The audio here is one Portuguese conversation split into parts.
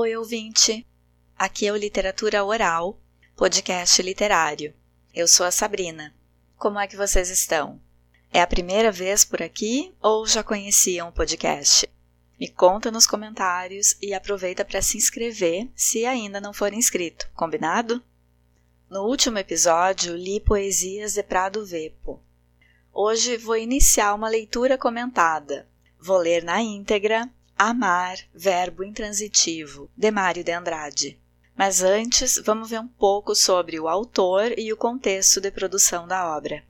Oi, ouvinte! Aqui é o Literatura Oral, podcast literário. Eu sou a Sabrina. Como é que vocês estão? É a primeira vez por aqui ou já conheciam o podcast? Me conta nos comentários e aproveita para se inscrever se ainda não for inscrito, combinado? No último episódio, li poesias de Prado Vepo. Hoje vou iniciar uma leitura comentada. Vou ler na íntegra Amar, verbo intransitivo, de Mário de Andrade. Mas antes, vamos ver um pouco sobre o autor e o contexto de produção da obra.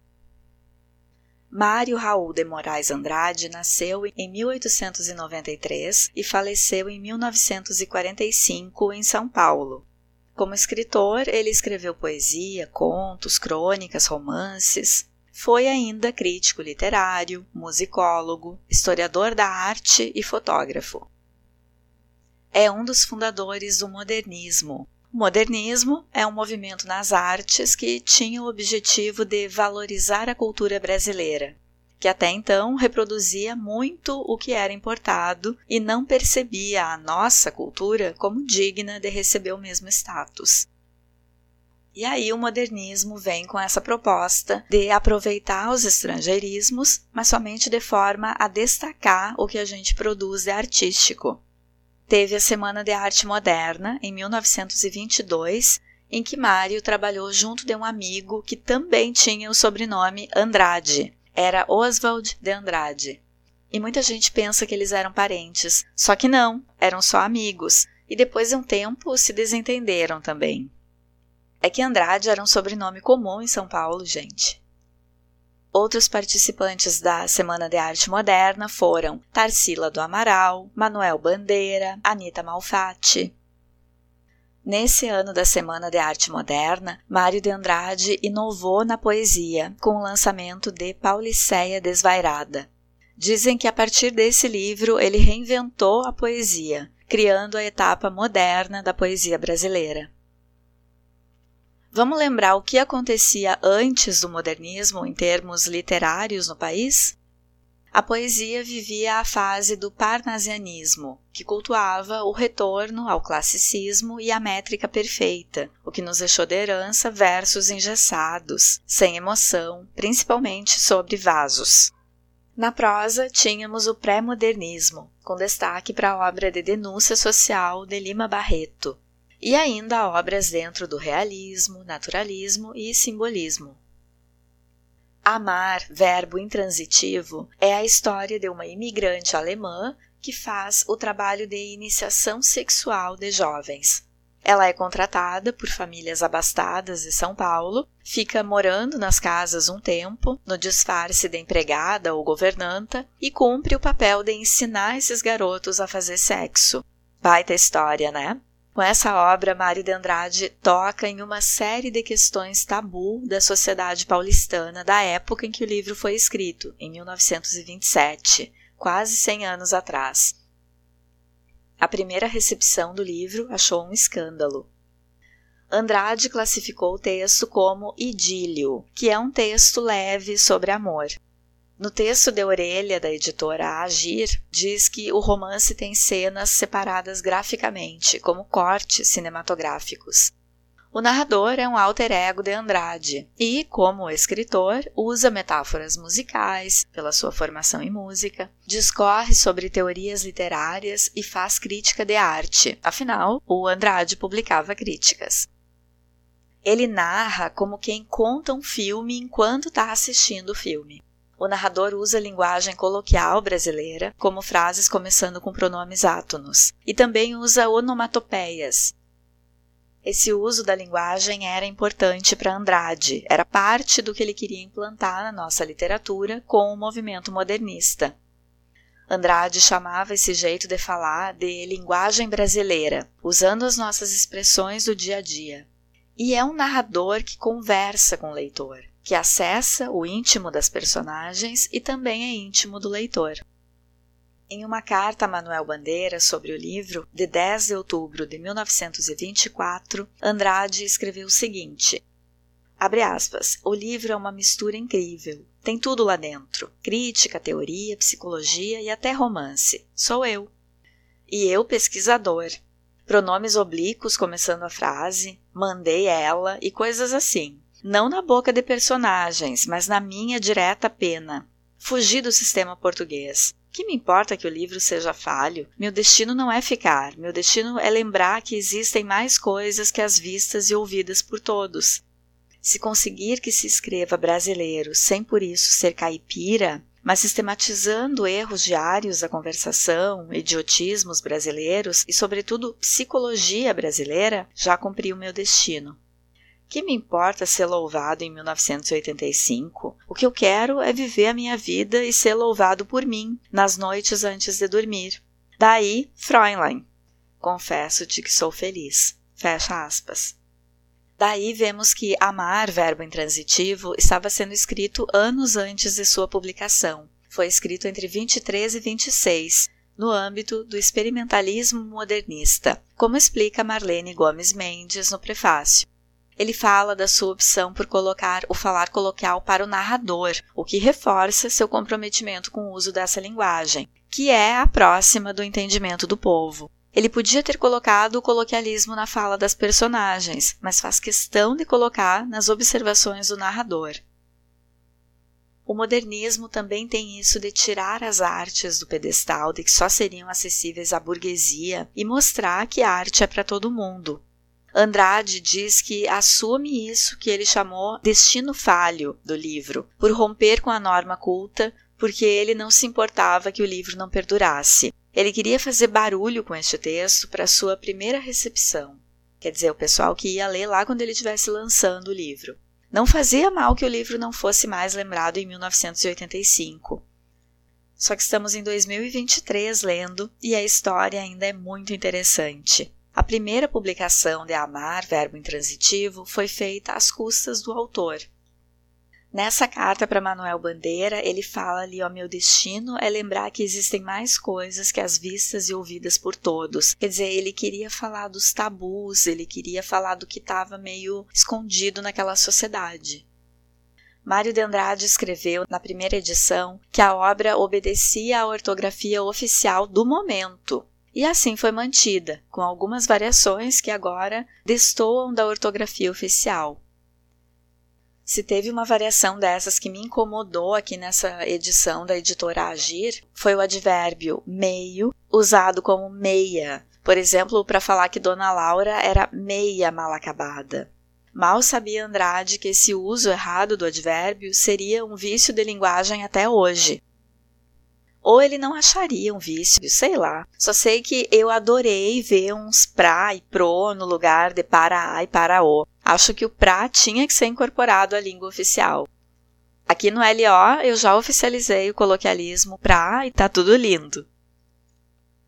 Mário Raul de Moraes Andrade nasceu em 1893 e faleceu em 1945 em São Paulo. Como escritor, ele escreveu poesia, contos, crônicas, romances. Foi ainda crítico literário, musicólogo, historiador da arte e fotógrafo. É um dos fundadores do modernismo. O modernismo é um movimento nas artes que tinha o objetivo de valorizar a cultura brasileira, que até então reproduzia muito o que era importado e não percebia a nossa cultura como digna de receber o mesmo status. E aí o modernismo vem com essa proposta de aproveitar os estrangeirismos, mas somente de forma a destacar o que a gente produz de artístico. Teve a Semana de Arte Moderna em 1922, em que Mário trabalhou junto de um amigo que também tinha o sobrenome Andrade. Era Oswald de Andrade. E muita gente pensa que eles eram parentes, só que não, eram só amigos, e depois de um tempo se desentenderam também. É que Andrade era um sobrenome comum em São Paulo, gente. Outros participantes da Semana de Arte Moderna foram Tarsila do Amaral, Manuel Bandeira, Anita Malfatti. Nesse ano da Semana de Arte Moderna, Mário de Andrade inovou na poesia com o lançamento de Pauliceia Desvairada. Dizem que a partir desse livro ele reinventou a poesia, criando a etapa moderna da poesia brasileira. Vamos lembrar o que acontecia antes do modernismo em termos literários no país? A poesia vivia a fase do parnasianismo, que cultuava o retorno ao classicismo e à métrica perfeita, o que nos deixou de herança versos engessados, sem emoção, principalmente sobre vasos. Na prosa, tínhamos o pré-modernismo, com destaque para a obra de denúncia social de Lima Barreto, e ainda obras dentro do realismo, naturalismo e simbolismo. Amar, verbo intransitivo, é a história de uma imigrante alemã que faz o trabalho de iniciação sexual de jovens. Ela é contratada por famílias abastadas de São Paulo, fica morando nas casas um tempo, no disfarce de empregada ou governanta, e cumpre o papel de ensinar esses garotos a fazer sexo. Baita história, né? Com essa obra, Mário de Andrade toca em uma série de questões tabu da sociedade paulistana da época em que o livro foi escrito, em 1927, quase 100 anos atrás. A primeira recepção do livro achou um escândalo. Andrade classificou o texto como idílio, que é um texto leve sobre amor. No texto de orelha da editora Agir, diz que o romance tem cenas separadas graficamente, como cortes cinematográficos. O narrador é um alter ego de Andrade e, como escritor, usa metáforas musicais, pela sua formação em música, discorre sobre teorias literárias e faz crítica de arte. Afinal, o Andrade publicava críticas. Ele narra como quem conta um filme enquanto está assistindo o filme. O narrador usa linguagem coloquial brasileira, como frases começando com pronomes átonos, e também usa onomatopeias. Esse uso da linguagem era importante para Andrade, era parte do que ele queria implantar na nossa literatura com o movimento modernista. Andrade chamava esse jeito de falar de linguagem brasileira, usando as nossas expressões do dia a dia. E é um narrador que conversa com o leitor que acessa o íntimo das personagens e também é íntimo do leitor. Em uma carta a Manuel Bandeira sobre o livro, de 10 de outubro de 1924, Andrade escreveu o seguinte: Abre aspas, o livro é uma mistura incrível. Tem tudo lá dentro: crítica, teoria, psicologia e até romance. Sou eu. E eu, pesquisador. pronomes oblíquos começando a frase, mandei ela e coisas assim. Não na boca de personagens, mas na minha direta pena. Fugi do sistema português. Que me importa que o livro seja falho? Meu destino não é ficar, meu destino é lembrar que existem mais coisas que as vistas e ouvidas por todos. Se conseguir que se escreva brasileiro sem por isso ser caipira, mas sistematizando erros diários da conversação, idiotismos brasileiros e, sobretudo, psicologia brasileira, já cumpri o meu destino. Que me importa ser louvado em 1985? O que eu quero é viver a minha vida e ser louvado por mim nas noites antes de dormir. Daí, Fräulein. Confesso-te que sou feliz. Fecha aspas. Daí vemos que amar, verbo intransitivo, estava sendo escrito anos antes de sua publicação. Foi escrito entre 23 e 26, no âmbito do experimentalismo modernista, como explica Marlene Gomes Mendes no prefácio ele fala da sua opção por colocar o falar coloquial para o narrador, o que reforça seu comprometimento com o uso dessa linguagem, que é a próxima do entendimento do povo. Ele podia ter colocado o coloquialismo na fala das personagens, mas faz questão de colocar nas observações do narrador. O modernismo também tem isso de tirar as artes do pedestal de que só seriam acessíveis à burguesia e mostrar que a arte é para todo mundo, Andrade diz que assume isso que ele chamou destino falho do livro, por romper com a norma culta, porque ele não se importava que o livro não perdurasse. Ele queria fazer barulho com este texto para sua primeira recepção, quer dizer, o pessoal que ia ler lá quando ele estivesse lançando o livro. Não fazia mal que o livro não fosse mais lembrado em 1985. Só que estamos em 2023 lendo e a história ainda é muito interessante. A primeira publicação de Amar, verbo intransitivo, foi feita às custas do autor. Nessa carta para Manuel Bandeira, ele fala ali: ó, meu destino é lembrar que existem mais coisas que as vistas e ouvidas por todos. Quer dizer, ele queria falar dos tabus, ele queria falar do que estava meio escondido naquela sociedade. Mário de Andrade escreveu, na primeira edição, que a obra obedecia à ortografia oficial do momento, e assim foi mantida, com algumas variações que agora destoam da ortografia oficial. Se teve uma variação dessas que me incomodou aqui nessa edição da editora Agir, foi o advérbio meio, usado como meia. Por exemplo, para falar que Dona Laura era meia mal acabada. Mal sabia Andrade que esse uso errado do advérbio seria um vício de linguagem até hoje, ou ele não acharia um vício, sei lá. Só sei que eu adorei ver uns pra e pro no lugar de para e para o. Acho que o pra tinha que ser incorporado à língua oficial. Aqui no LO eu já oficializei o coloquialismo pra e tá tudo lindo.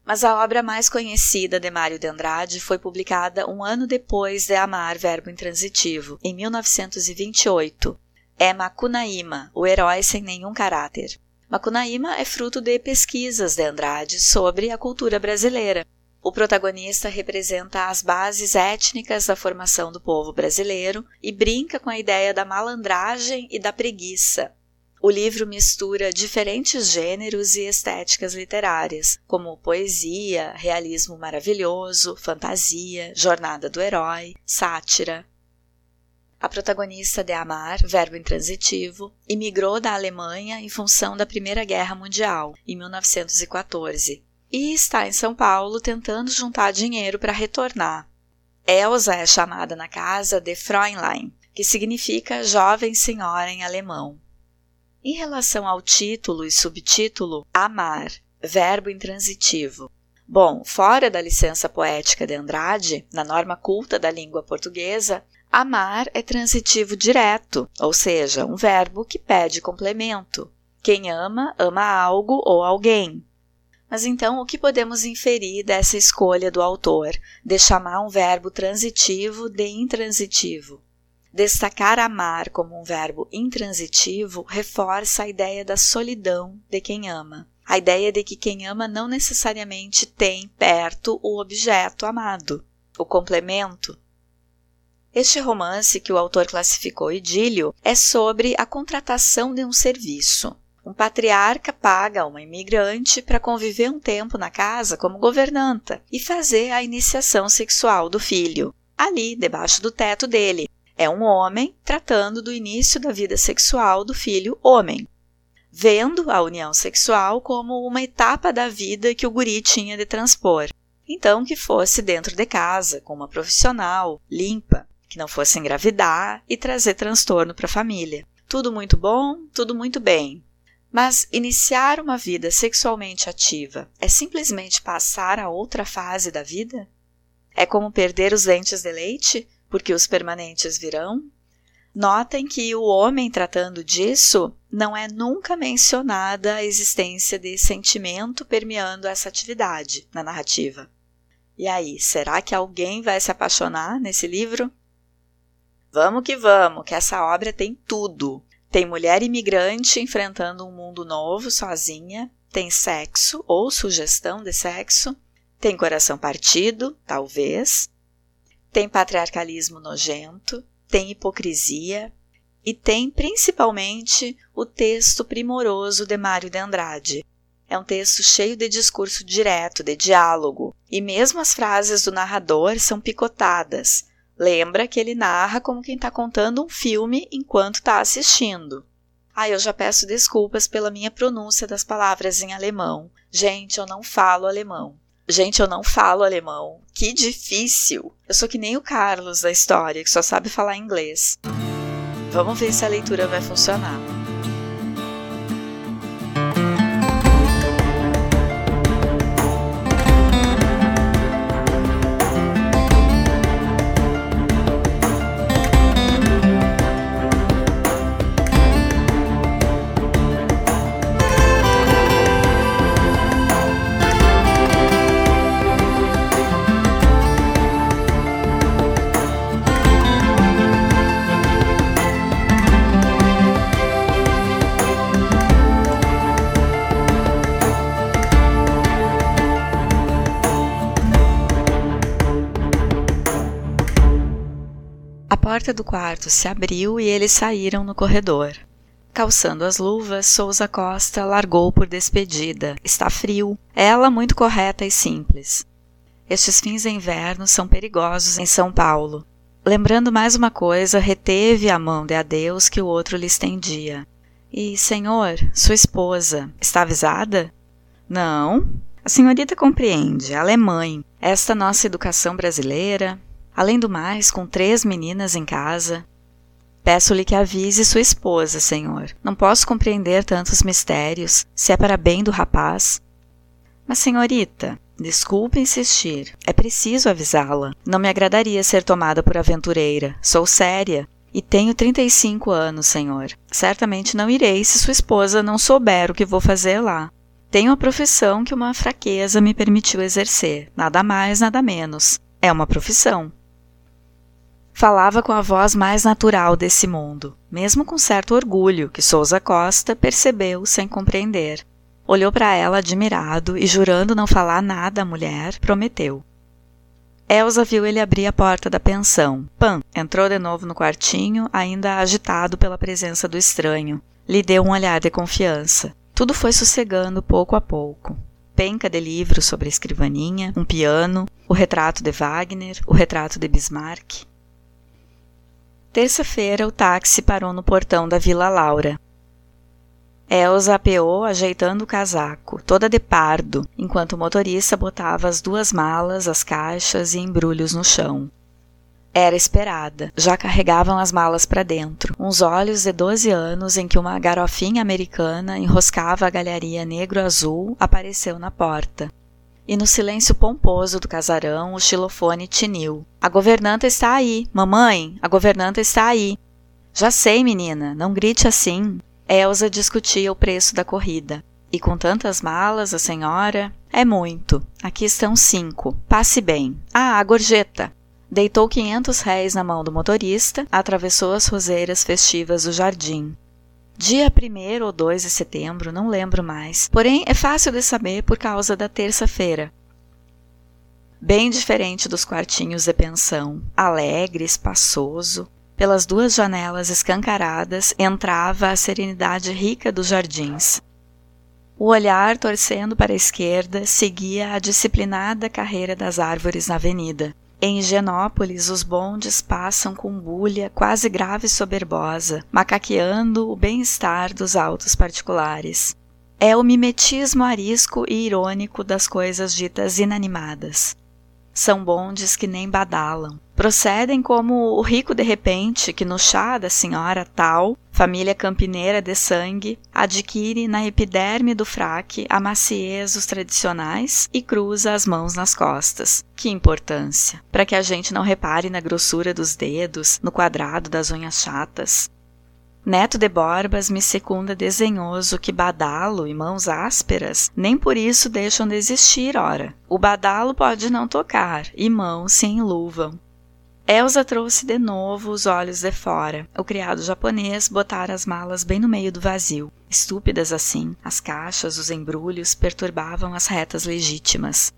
Mas a obra mais conhecida de Mário de Andrade foi publicada um ano depois de Amar, verbo intransitivo, em 1928. É Macunaíma, o herói sem nenhum caráter. Macunaíma é fruto de pesquisas de Andrade sobre a cultura brasileira. O protagonista representa as bases étnicas da formação do povo brasileiro e brinca com a ideia da malandragem e da preguiça. O livro mistura diferentes gêneros e estéticas literárias, como poesia, realismo maravilhoso, fantasia, jornada do herói, sátira, a protagonista de Amar, verbo intransitivo, imigrou da Alemanha em função da Primeira Guerra Mundial, em 1914, e está em São Paulo tentando juntar dinheiro para retornar. Elsa é chamada na casa de Fräulein, que significa jovem senhora em alemão. Em relação ao título e subtítulo, amar, verbo intransitivo. Bom, fora da licença poética de Andrade, na norma culta da língua portuguesa, Amar é transitivo direto, ou seja, um verbo que pede complemento. Quem ama, ama algo ou alguém. Mas então, o que podemos inferir dessa escolha do autor de chamar um verbo transitivo de intransitivo? Destacar amar como um verbo intransitivo reforça a ideia da solidão de quem ama. A ideia de que quem ama não necessariamente tem perto o objeto amado. O complemento este romance, que o autor classificou idílio, é sobre a contratação de um serviço. Um patriarca paga uma imigrante para conviver um tempo na casa como governanta e fazer a iniciação sexual do filho, ali debaixo do teto dele. É um homem tratando do início da vida sexual do filho homem, vendo a união sexual como uma etapa da vida que o guri tinha de transpor. Então, que fosse dentro de casa, com uma profissional, limpa, que não fosse engravidar e trazer transtorno para a família. Tudo muito bom, tudo muito bem. Mas iniciar uma vida sexualmente ativa é simplesmente passar a outra fase da vida? É como perder os dentes de leite, porque os permanentes virão? Notem que o homem tratando disso não é nunca mencionada a existência de sentimento permeando essa atividade na narrativa. E aí, será que alguém vai se apaixonar nesse livro? Vamos que vamos, que essa obra tem tudo. Tem mulher imigrante enfrentando um mundo novo sozinha, tem sexo ou sugestão de sexo, tem coração partido, talvez, tem patriarcalismo nojento, tem hipocrisia e tem principalmente o texto primoroso de Mário de Andrade. É um texto cheio de discurso direto, de diálogo, e mesmo as frases do narrador são picotadas. Lembra que ele narra como quem está contando um filme enquanto está assistindo. Ah, eu já peço desculpas pela minha pronúncia das palavras em alemão. Gente, eu não falo alemão. Gente, eu não falo alemão. Que difícil! Eu sou que nem o Carlos da história, que só sabe falar inglês. Vamos ver se a leitura vai funcionar. Porta do quarto se abriu e eles saíram no corredor. Calçando as luvas, Souza Costa largou por despedida. Está frio. Ela muito correta e simples. Estes fins de inverno são perigosos em São Paulo. Lembrando mais uma coisa, reteve a mão de adeus que o outro lhe estendia. E, senhor, sua esposa, está avisada? Não. A senhorita compreende, ela é mãe. Esta nossa educação brasileira, Além do mais, com três meninas em casa. Peço-lhe que avise sua esposa, senhor. Não posso compreender tantos mistérios, se é para bem do rapaz. Mas, senhorita, desculpe insistir. É preciso avisá-la. Não me agradaria ser tomada por aventureira. Sou séria. E tenho 35 anos, senhor. Certamente não irei se sua esposa não souber o que vou fazer lá. Tenho a profissão que uma fraqueza me permitiu exercer. Nada mais, nada menos. É uma profissão. Falava com a voz mais natural desse mundo, mesmo com certo orgulho que Souza Costa percebeu sem compreender. Olhou para ela admirado e, jurando não falar nada à mulher, prometeu. Elsa viu ele abrir a porta da pensão. Pan entrou de novo no quartinho, ainda agitado pela presença do estranho. Lhe deu um olhar de confiança. Tudo foi sossegando pouco a pouco. Penca de livros sobre a escrivaninha, um piano, o retrato de Wagner, o retrato de Bismarck. Terça-feira, o táxi parou no portão da Vila Laura. Elsa apeou ajeitando o casaco, toda de pardo, enquanto o motorista botava as duas malas, as caixas e embrulhos no chão. Era esperada. Já carregavam as malas para dentro. Uns olhos de 12 anos em que uma garofinha americana enroscava a galharia negro-azul apareceu na porta e no silêncio pomposo do casarão o xilofone tiniu. A governanta está aí, mamãe, a governanta está aí. Já sei, menina, não grite assim. Elsa discutia o preço da corrida. E com tantas malas, a senhora. É muito. Aqui estão cinco. Passe bem. Ah, a gorjeta. Deitou quinhentos réis na mão do motorista, atravessou as roseiras festivas do jardim. Dia 1 ou 2 de setembro, não lembro mais. Porém, é fácil de saber por causa da terça-feira. Bem diferente dos quartinhos de pensão, alegre, espaçoso, Pelas duas janelas escancaradas entrava a serenidade rica dos jardins. O olhar, torcendo para a esquerda, seguia a disciplinada carreira das árvores na avenida. Em Higienópolis, os bondes passam com bulha quase grave e soberbosa, macaqueando o bem-estar dos autos particulares. É o mimetismo arisco e irônico das coisas ditas inanimadas. São bondes que nem badalam. Procedem como o rico de repente que no chá da senhora tal, família campineira de sangue, adquire na epiderme do fraque a maciez dos tradicionais e cruza as mãos nas costas. Que importância! Para que a gente não repare na grossura dos dedos, no quadrado das unhas chatas. Neto de Borbas me secunda desenhoso que badalo e mãos ásperas nem por isso deixam de existir, ora. O badalo pode não tocar, e mãos se enluvam. Elsa trouxe de novo os olhos de fora. O criado japonês botara as malas bem no meio do vazio. Estúpidas assim, as caixas, os embrulhos perturbavam as retas legítimas.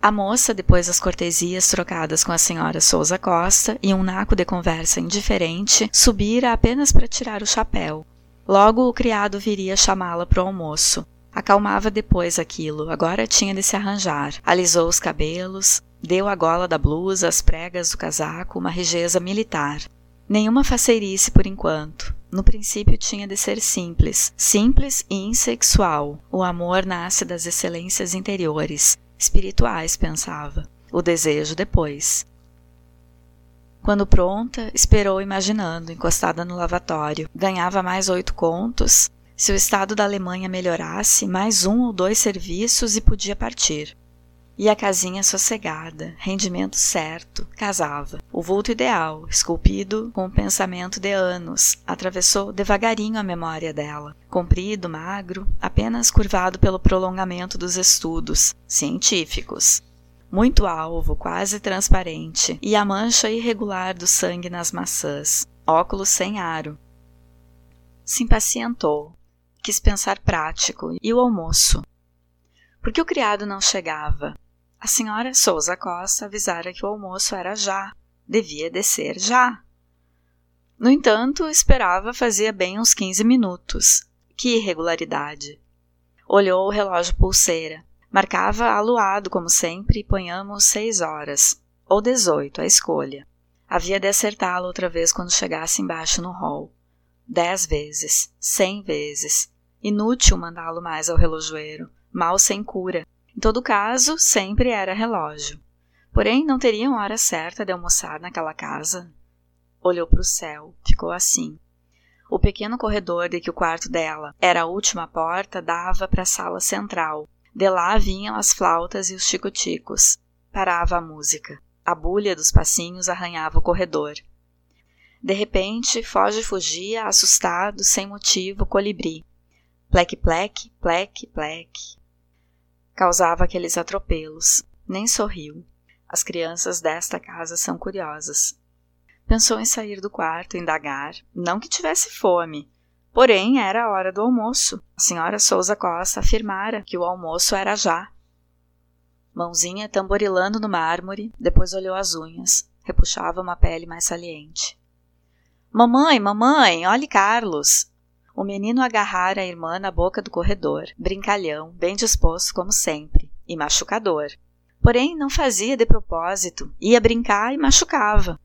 A moça, depois das cortesias trocadas com a senhora Souza Costa e um naco de conversa indiferente, subira apenas para tirar o chapéu. Logo o criado viria chamá-la para o almoço. Acalmava depois aquilo, agora tinha de se arranjar. Alisou os cabelos, deu à gola da blusa, às pregas do casaco, uma regeza militar. Nenhuma faceirice por enquanto. No princípio tinha de ser simples, simples e insexual. O amor nasce das excelências interiores, espirituais, pensava. O desejo depois. Quando pronta, esperou imaginando, encostada no lavatório. Ganhava mais oito contos. Se o estado da Alemanha melhorasse, mais um ou dois serviços e podia partir. E a casinha sossegada, rendimento certo, casava. O vulto ideal, esculpido com o pensamento de anos, atravessou devagarinho a memória dela. Comprido, magro, apenas curvado pelo prolongamento dos estudos científicos. Muito alvo, quase transparente, e a mancha irregular do sangue nas maçãs. Óculos sem aro. Se impacientou. Quis pensar prático. E o almoço? Por que o criado não chegava? A senhora Souza Costa avisara que o almoço era já, devia descer já. No entanto, esperava fazia bem uns quinze minutos. Que irregularidade! Olhou o relógio pulseira. Marcava aluado, como sempre, e ponhamos seis horas, ou dezoito, a escolha. Havia de acertá-lo outra vez quando chegasse embaixo no hall. Dez vezes, cem vezes. Inútil mandá-lo mais ao relojoeiro, mal sem cura, em todo caso, sempre era relógio. Porém, não teriam hora certa de almoçar naquela casa? Olhou para o céu, ficou assim. O pequeno corredor de que o quarto dela era a última porta dava para a sala central. De lá vinham as flautas e os chicoticos. Parava a música. A bulha dos passinhos arranhava o corredor. De repente, foge fugia, assustado, sem motivo, colibri. Plec, plec, plec, plec causava aqueles atropelos. Nem sorriu. As crianças desta casa são curiosas. Pensou em sair do quarto, indagar, não que tivesse fome. Porém, era a hora do almoço. A senhora Souza Costa afirmara que o almoço era já. Mãozinha tamborilando no mármore, depois olhou as unhas. Repuxava uma pele mais saliente. Mamãe, mamãe, olhe Carlos! O menino agarrara a irmã na boca do corredor, brincalhão, bem disposto como sempre, e machucador. Porém, não fazia de propósito, ia brincar e machucava.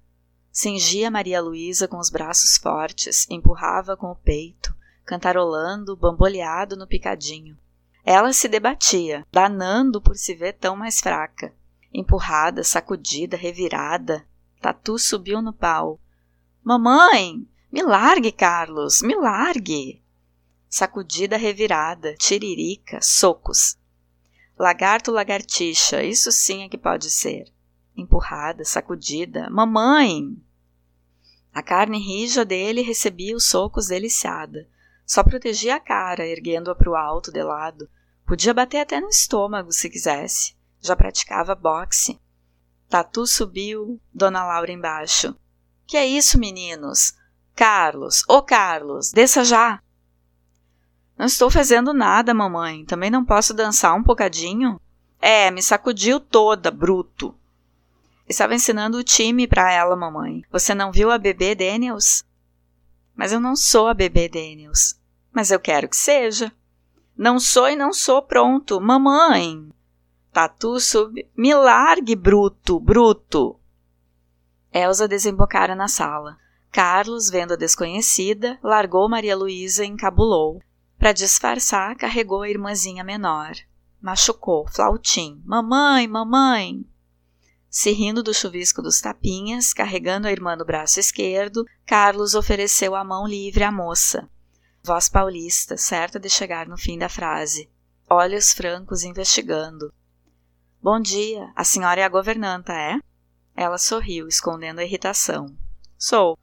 Cingia Maria Luísa com os braços fortes, empurrava com o peito, cantarolando, bamboleado no picadinho. Ela se debatia, danando por se ver tão mais fraca. Empurrada, sacudida, revirada, Tatu subiu no pau. Mamãe! Me largue, Carlos, me largue! Sacudida revirada, tiririca, socos. Lagarto, lagartixa, isso sim é que pode ser. Empurrada, sacudida. Mamãe! A carne rija dele recebia os socos deliciada. Só protegia a cara, erguendo-a para o alto de lado. Podia bater até no estômago se quisesse. Já praticava boxe. Tatu subiu, Dona Laura embaixo. Que é isso, meninos? Carlos, ô Carlos, desça já. Não estou fazendo nada, mamãe. Também não posso dançar um bocadinho? É, me sacudiu toda, bruto. Estava ensinando o time para ela, mamãe. Você não viu a bebê Daniels? Mas eu não sou a bebê Daniels. Mas eu quero que seja. Não sou e não sou, pronto. Mamãe! Tatu sub. Me largue, bruto, bruto! Elsa desembocara na sala. Carlos, vendo a desconhecida, largou Maria Luísa e encabulou. Para disfarçar, carregou a irmãzinha menor. Machucou, flautim. Mamãe, mamãe! Se rindo do chuvisco dos tapinhas, carregando a irmã no braço esquerdo, Carlos ofereceu a mão livre à moça. Voz paulista, certa de chegar no fim da frase. Olhos francos investigando. Bom dia, a senhora é a governanta, é? Ela sorriu, escondendo a irritação. Sou.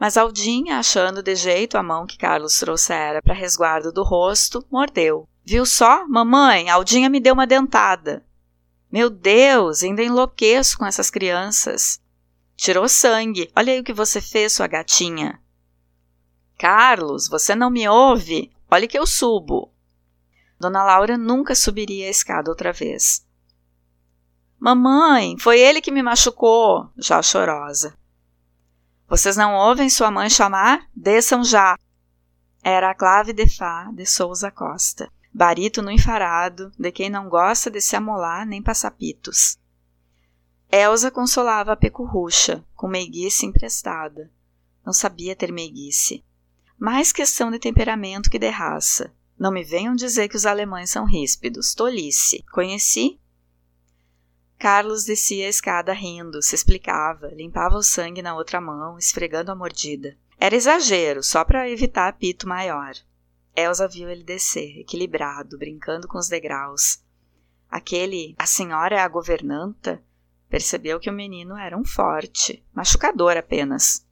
Mas Aldinha, achando de jeito a mão que Carlos trouxera para resguardo do rosto, mordeu. Viu só, mamãe? Aldinha me deu uma dentada. Meu Deus, ainda enlouqueço com essas crianças. Tirou sangue. Olha aí o que você fez, sua gatinha. Carlos, você não me ouve? Olha que eu subo. Dona Laura nunca subiria a escada outra vez. Mamãe, foi ele que me machucou, já chorosa. Vocês não ouvem sua mãe chamar? Desçam já! Era a clave de Fá de Souza Costa, barítono enfarado, de quem não gosta de se amolar nem passar pitos. Elsa consolava a pecurrucha, com meiguice emprestada. Não sabia ter meiguice. Mais questão de temperamento que de raça. Não me venham dizer que os alemães são ríspidos. Tolice. Conheci? Carlos descia a escada rindo, se explicava, limpava o sangue na outra mão, esfregando a mordida. Era exagero, só para evitar apito maior. Elsa viu ele descer, equilibrado, brincando com os degraus. Aquele, a senhora é a governanta, percebeu que o menino era um forte, machucador apenas.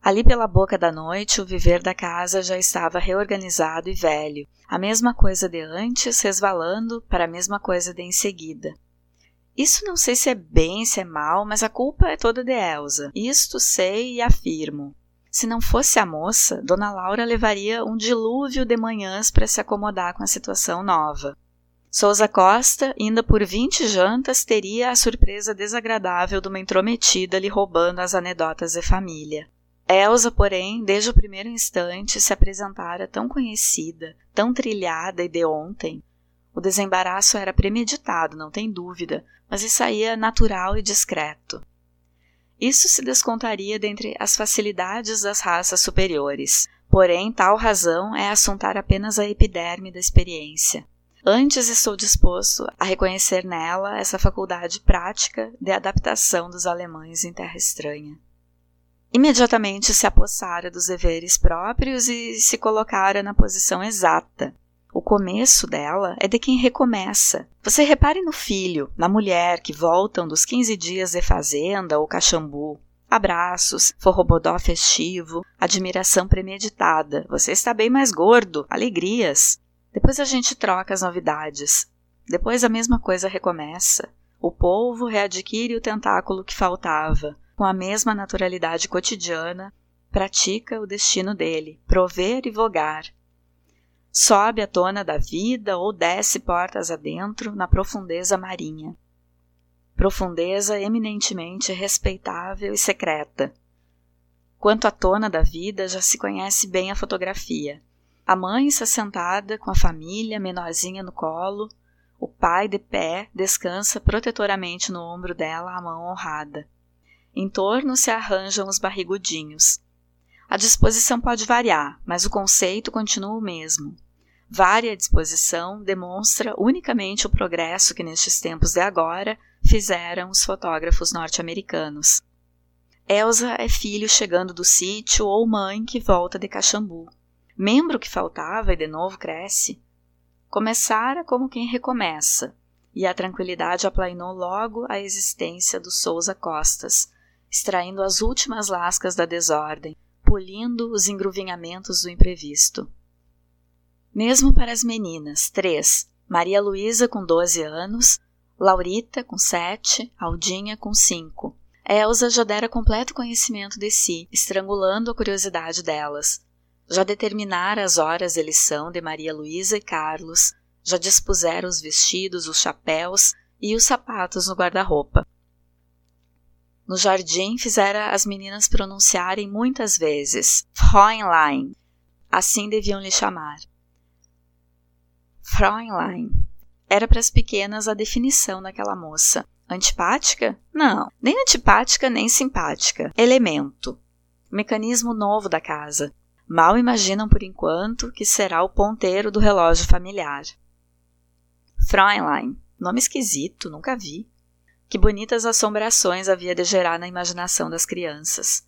Ali pela boca da noite, o viver da casa já estava reorganizado e velho, a mesma coisa de antes resvalando para a mesma coisa de em seguida. Isso não sei se é bem, se é mal, mas a culpa é toda de Elsa. Isto sei e afirmo. Se não fosse a moça, Dona Laura levaria um dilúvio de manhãs para se acomodar com a situação nova. Souza Costa, ainda por vinte jantas, teria a surpresa desagradável de uma intrometida lhe roubando as anedotas de família. Elsa, porém, desde o primeiro instante, se apresentara tão conhecida, tão trilhada e de ontem, o desembaraço era premeditado, não tem dúvida, mas isso saía natural e discreto. Isso se descontaria dentre as facilidades das raças superiores. Porém, tal razão é assuntar apenas a epiderme da experiência. Antes estou disposto a reconhecer nela essa faculdade prática de adaptação dos alemães em terra estranha. Imediatamente se apossara dos deveres próprios e se colocara na posição exata, o começo dela é de quem recomeça. Você repare no filho, na mulher que voltam dos 15 dias de fazenda ou cachambu. Abraços, forrobodó festivo, admiração premeditada. Você está bem mais gordo, alegrias. Depois a gente troca as novidades. Depois a mesma coisa recomeça. O polvo readquire o tentáculo que faltava. Com a mesma naturalidade cotidiana, pratica o destino dele, prover e vogar, sobe à tona da vida ou desce portas adentro na profundeza marinha. Profundeza eminentemente respeitável e secreta. Quanto à tona da vida, já se conhece bem a fotografia. A mãe está sentada com a família, menorzinha no colo, o pai de pé descansa protetoramente no ombro dela a mão honrada. Em torno se arranjam os barrigudinhos. A disposição pode variar, mas o conceito continua o mesmo. Vária disposição demonstra unicamente o progresso que nestes tempos de agora fizeram os fotógrafos norte-americanos. Elsa é filho chegando do sítio ou mãe que volta de Caxambu. Membro que faltava e de novo cresce. Começara como quem recomeça, e a tranquilidade aplainou logo a existência do Souza Costas, extraindo as últimas lascas da desordem, polindo os engruvinhamentos do imprevisto. Mesmo para as meninas, três: Maria Luísa com 12 anos, Laurita com 7, Aldinha com 5. Elsa já dera completo conhecimento de si, estrangulando a curiosidade delas. Já determinara as horas de lição de Maria Luísa e Carlos, já dispusera os vestidos, os chapéus e os sapatos no guarda-roupa. No jardim, fizera as meninas pronunciarem muitas vezes Fräulein. Assim deviam lhe chamar. Fräulein. Era para as pequenas a definição daquela moça. Antipática? Não, nem antipática nem simpática. Elemento. Mecanismo novo da casa. Mal imaginam por enquanto que será o ponteiro do relógio familiar. Fräulein. Nome esquisito, nunca vi. Que bonitas assombrações havia de gerar na imaginação das crianças.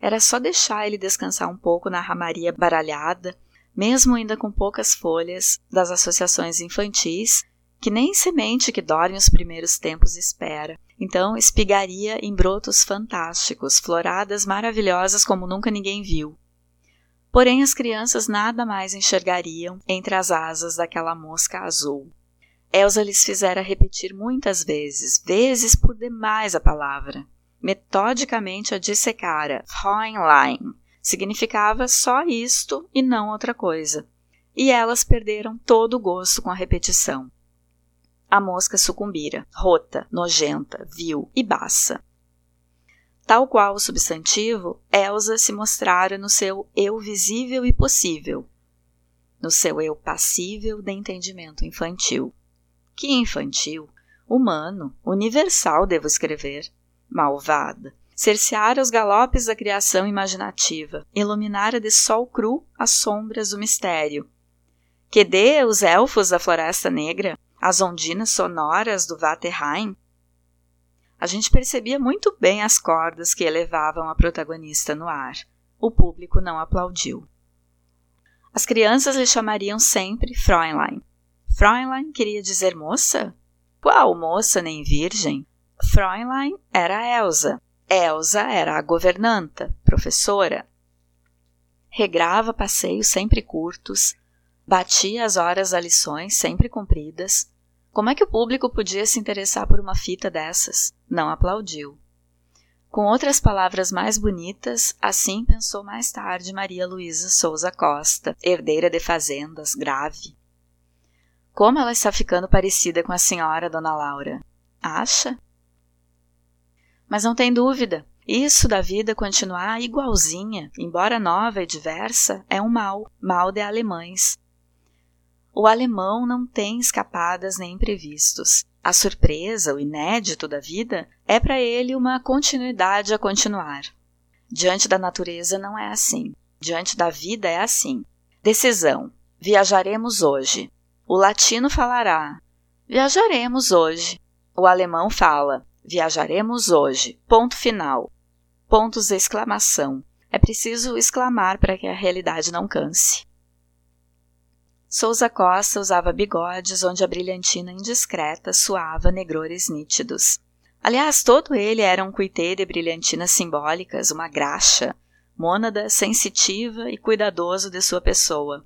Era só deixar ele descansar um pouco na ramaria baralhada, mesmo ainda com poucas folhas, das associações infantis, que nem semente que dorme os primeiros tempos espera. Então espigaria em brotos fantásticos, floradas maravilhosas como nunca ninguém viu. Porém, as crianças nada mais enxergariam entre as asas daquela mosca azul. Elsa lhes fizera repetir muitas vezes, vezes por demais a palavra. Metodicamente a dissecara, Fräulein, significava só isto e não outra coisa. E elas perderam todo o gosto com a repetição. A mosca sucumbira, rota, nojenta, vil e baça. Tal qual o substantivo, Elsa se mostrara no seu eu visível e possível, no seu eu passível de entendimento infantil. Que infantil! Humano, universal, devo escrever. Malvada. Cerceara os galopes da criação imaginativa, iluminara de sol cru as sombras do mistério. Que dê os elfos da Floresta Negra, as ondinas sonoras do Vaterheim? A gente percebia muito bem as cordas que elevavam a protagonista no ar. O público não aplaudiu. As crianças lhe chamariam sempre Fräulein, Fräulein queria dizer moça? Qual moça nem virgem? Fräulein era Elsa. Elsa era a governanta, professora. Regrava passeios sempre curtos, batia as horas das lições sempre cumpridas. Como é que o público podia se interessar por uma fita dessas? Não aplaudiu. Com outras palavras mais bonitas, assim pensou mais tarde Maria Luísa Souza Costa, herdeira de fazendas, grave. Como ela está ficando parecida com a senhora Dona Laura? Acha? Mas não tem dúvida. Isso da vida continuar igualzinha, embora nova e diversa, é um mal, mal de alemães. O alemão não tem escapadas nem imprevistos. A surpresa, o inédito da vida, é para ele uma continuidade a continuar. Diante da natureza não é assim. Diante da vida é assim. Decisão. Viajaremos hoje. O latino falará: Viajaremos hoje. O alemão fala: Viajaremos hoje. Ponto final. Pontos de exclamação. É preciso exclamar para que a realidade não canse. Souza Costa usava bigodes onde a brilhantina indiscreta suava negrores nítidos. Aliás, todo ele era um cuitê de brilhantinas simbólicas, uma graxa, mônada sensitiva e cuidadoso de sua pessoa.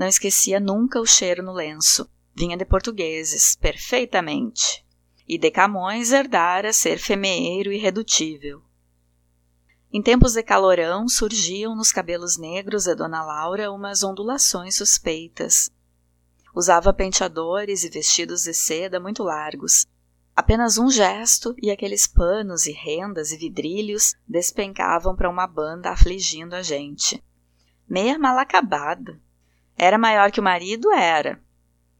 Não esquecia nunca o cheiro no lenço. Vinha de portugueses, perfeitamente. E de Camões herdara ser femeeiro irredutível. Em tempos de calorão surgiam nos cabelos negros de Dona Laura umas ondulações suspeitas. Usava penteadores e vestidos de seda muito largos. Apenas um gesto e aqueles panos e rendas e vidrilhos despencavam para uma banda afligindo a gente. Meia mal acabada, era maior que o marido? Era.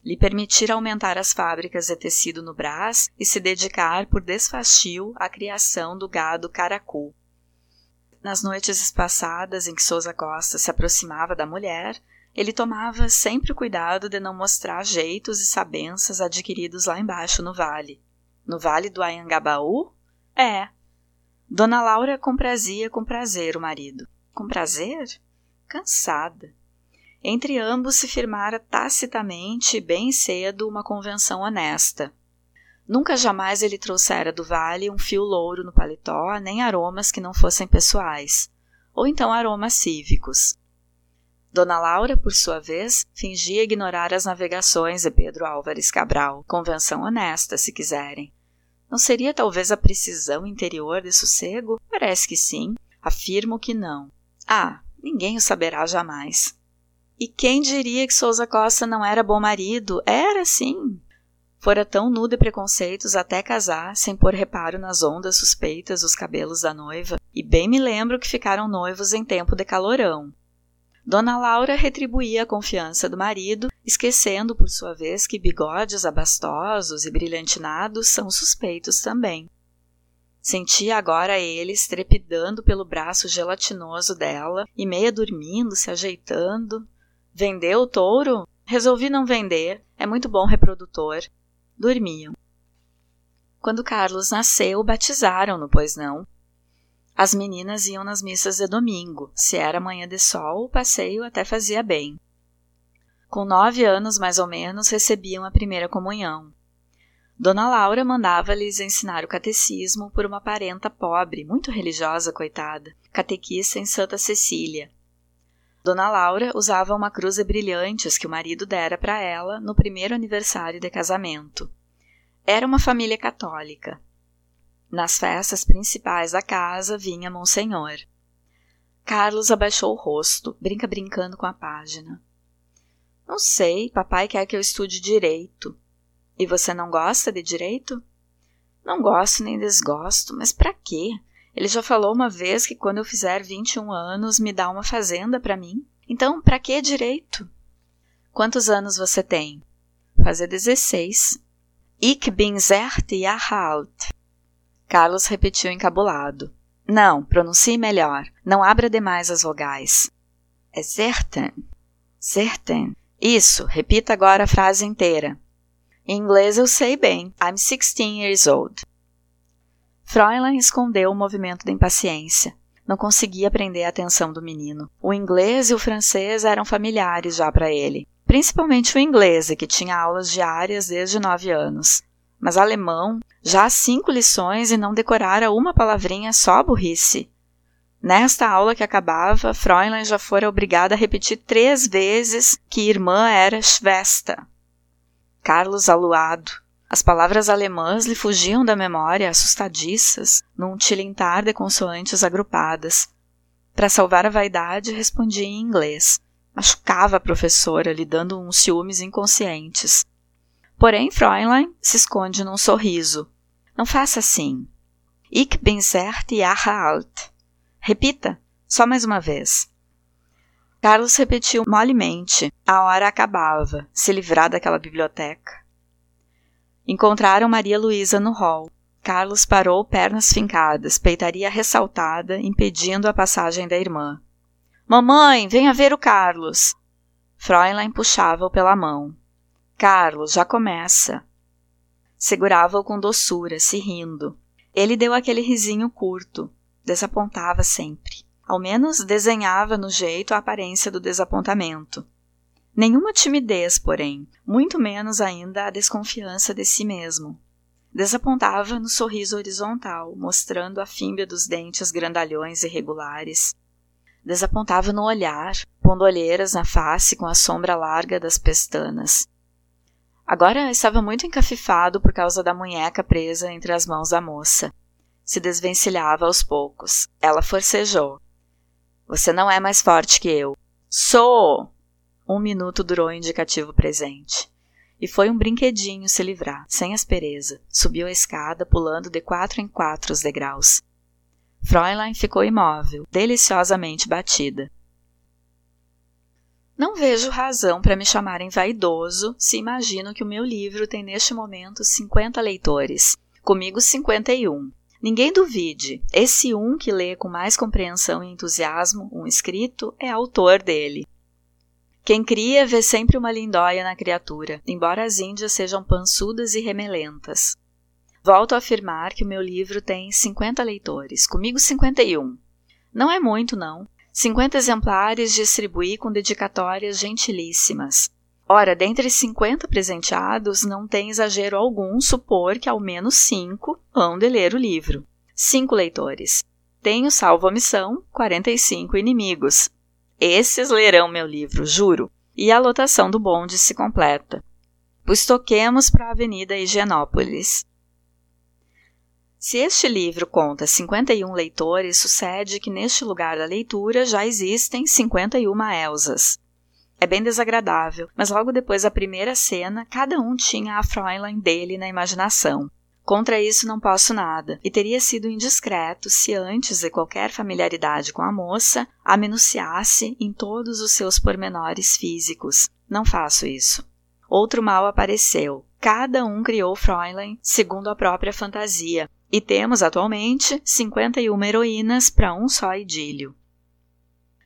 Lhe permitir aumentar as fábricas de tecido no Brás e se dedicar por desfastio à criação do gado caracu. Nas noites espaçadas em que Souza Costa se aproximava da mulher, ele tomava sempre o cuidado de não mostrar jeitos e sabenças adquiridos lá embaixo no vale. No vale do Anhangabaú? É. Dona Laura comprazia com prazer o marido. Com prazer? Cansada. Entre ambos se firmara tacitamente, bem cedo, uma convenção honesta. Nunca jamais ele trouxera do vale um fio louro no paletó, nem aromas que não fossem pessoais, ou então aromas cívicos. Dona Laura, por sua vez, fingia ignorar as navegações de Pedro Álvares Cabral, convenção honesta, se quiserem. Não seria talvez a precisão interior de sossego? Parece que sim. Afirmo que não. Ah, ninguém o saberá jamais. E quem diria que Souza Costa não era bom marido? Era sim. Fora tão nu de preconceitos até casar, sem pôr reparo nas ondas suspeitas dos cabelos da noiva, e bem me lembro que ficaram noivos em tempo de calorão. Dona Laura retribuía a confiança do marido, esquecendo por sua vez que bigodes abastosos e brilhantinados são suspeitos também. Sentia agora ele trepidando pelo braço gelatinoso dela e meia dormindo, se ajeitando. Vendeu o touro? Resolvi não vender, é muito bom reprodutor. Dormiam. Quando Carlos nasceu, batizaram-no, pois não? As meninas iam nas missas de domingo. Se era manhã de sol, o passeio até fazia bem. Com nove anos, mais ou menos, recebiam a primeira comunhão. Dona Laura mandava-lhes ensinar o catecismo por uma parenta pobre, muito religiosa, coitada, catequista em Santa Cecília. Dona Laura usava uma cruz de brilhantes que o marido dera para ela no primeiro aniversário de casamento. Era uma família católica. Nas festas principais da casa vinha Monsenhor. Carlos abaixou o rosto, brinca brincando com a página. Não sei, papai quer que eu estude direito. E você não gosta de direito? Não gosto nem desgosto, mas para quê? Ele já falou uma vez que quando eu fizer 21 anos me dá uma fazenda para mim. Então, para que direito? Quantos anos você tem? Fazer 16. Ich bin zert Jahre alt. Carlos repetiu encabulado. Não, pronuncie melhor. Não abra demais as vogais. É certain. Certain. Isso, repita agora a frase inteira. Em inglês eu sei bem. I'm 16 years old. Fräulein escondeu o movimento de impaciência. Não conseguia prender a atenção do menino. O inglês e o francês eram familiares já para ele. Principalmente o inglês, que tinha aulas diárias desde nove anos. Mas alemão, já cinco lições e não decorara uma palavrinha só burrice. Nesta aula que acabava, Fräulein já fora obrigada a repetir três vezes que irmã era Schwester. Carlos aluado. As palavras alemãs lhe fugiam da memória, assustadiças, num tilintar de consoantes agrupadas. Para salvar a vaidade, respondia em inglês. Machucava a professora, lhe dando uns ciúmes inconscientes. Porém, Fräulein se esconde num sorriso. Não faça assim. Ich bin zert Jahre alt. Repita, só mais uma vez. Carlos repetiu molemente. A hora acabava, se livrar daquela biblioteca. Encontraram Maria Luísa no hall. Carlos parou, pernas fincadas, peitaria ressaltada, impedindo a passagem da irmã. Mamãe, venha ver o Carlos! Fräulein puxava-o pela mão. Carlos, já começa. Segurava-o com doçura, se rindo. Ele deu aquele risinho curto. Desapontava sempre. Ao menos desenhava no jeito a aparência do desapontamento. Nenhuma timidez, porém, muito menos ainda a desconfiança de si mesmo. Desapontava no sorriso horizontal, mostrando a fímbia dos dentes grandalhões irregulares. Desapontava no olhar, pondo olheiras na face com a sombra larga das pestanas. Agora estava muito encafifado por causa da munheca presa entre as mãos da moça. Se desvencilhava aos poucos. Ela forcejou. Você não é mais forte que eu. Sou! Um minuto durou o indicativo presente. E foi um brinquedinho se livrar, sem aspereza. Subiu a escada, pulando de quatro em quatro os degraus. Fräulein ficou imóvel, deliciosamente batida. Não vejo razão para me chamarem vaidoso se imagino que o meu livro tem neste momento 50 leitores, comigo 51. Ninguém duvide, esse um que lê com mais compreensão e entusiasmo um escrito é autor dele. Quem cria vê sempre uma lindóia na criatura, embora as índias sejam pançudas e remelentas. Volto a afirmar que o meu livro tem 50 leitores, comigo 51. Não é muito, não, 50 exemplares distribuí com dedicatórias gentilíssimas. Ora, dentre 50 presenteados, não tem exagero algum supor que ao menos cinco hão de ler o livro. Cinco leitores. Tenho, salvo omissão, 45 inimigos. Esses lerão meu livro, juro. E a lotação do bonde se completa. Pois toquemos para a Avenida Higienópolis. Se este livro conta 51 leitores, sucede que neste lugar da leitura já existem 51 Elsas. É bem desagradável, mas logo depois da primeira cena, cada um tinha a Fräulein dele na imaginação. Contra isso não posso nada, e teria sido indiscreto se antes de qualquer familiaridade com a moça, a menunciasse em todos os seus pormenores físicos. Não faço isso. Outro mal apareceu. Cada um criou Fräulein segundo a própria fantasia, e temos atualmente 51 heroínas para um só idílio.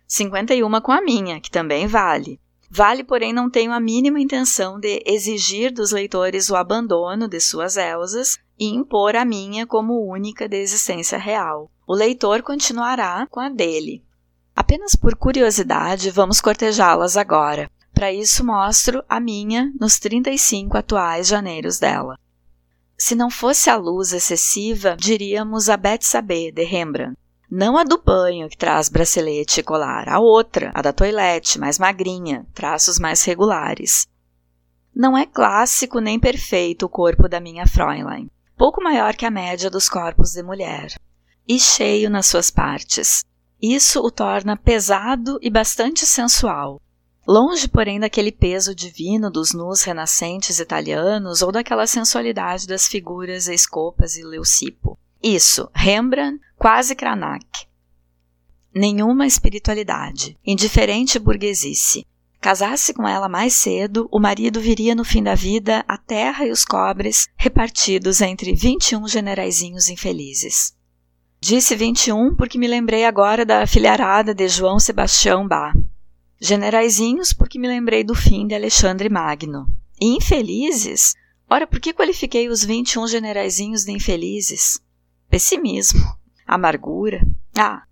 51 com a minha, que também vale. Vale, porém, não tenho a mínima intenção de exigir dos leitores o abandono de suas Elsas e impor a minha como única de existência real. O leitor continuará com a dele. Apenas por curiosidade, vamos cortejá-las agora. Para isso, mostro a minha nos 35 atuais janeiros dela. Se não fosse a luz excessiva, diríamos a Betsabé, de Rembrandt. Não a do banho, que traz bracelete e colar, a outra, a da toilette, mais magrinha, traços mais regulares. Não é clássico nem perfeito o corpo da minha Fräulein, pouco maior que a média dos corpos de mulher, e cheio nas suas partes. Isso o torna pesado e bastante sensual. Longe, porém, daquele peso divino dos nus renascentes italianos ou daquela sensualidade das figuras Escopas e Leucipo. Isso, Rembrandt, quase Cranach. Nenhuma espiritualidade, indiferente burguesice. Casasse com ela mais cedo, o marido viria no fim da vida a terra e os cobres repartidos entre 21 generaizinhos infelizes. Disse 21 porque me lembrei agora da filharada de João Sebastião Bach. Generaizinhos porque me lembrei do fim de Alexandre Magno. E infelizes? Ora, por que qualifiquei os 21 generaizinhos de infelizes? pessimismo, amargura. Ah,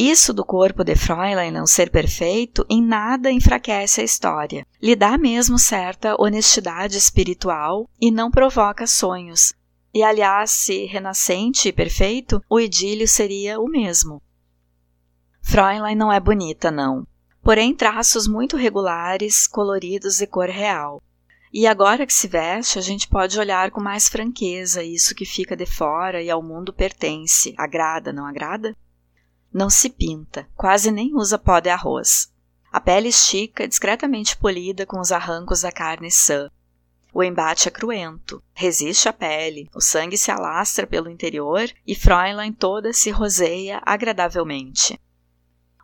isso do corpo de Fräulein não ser perfeito em nada enfraquece a história. Lhe dá mesmo certa honestidade espiritual e não provoca sonhos. E aliás, se renascente e perfeito, o idílio seria o mesmo. Fräulein não é bonita, não. Porém, traços muito regulares, coloridos de cor real. E agora que se veste, a gente pode olhar com mais franqueza isso que fica de fora e ao mundo pertence. Agrada, não agrada? Não se pinta, quase nem usa pó de arroz. A pele estica, discretamente polida com os arrancos da carne sã. O embate é cruento, resiste à pele, o sangue se alastra pelo interior e Fräulein toda se roseia agradavelmente.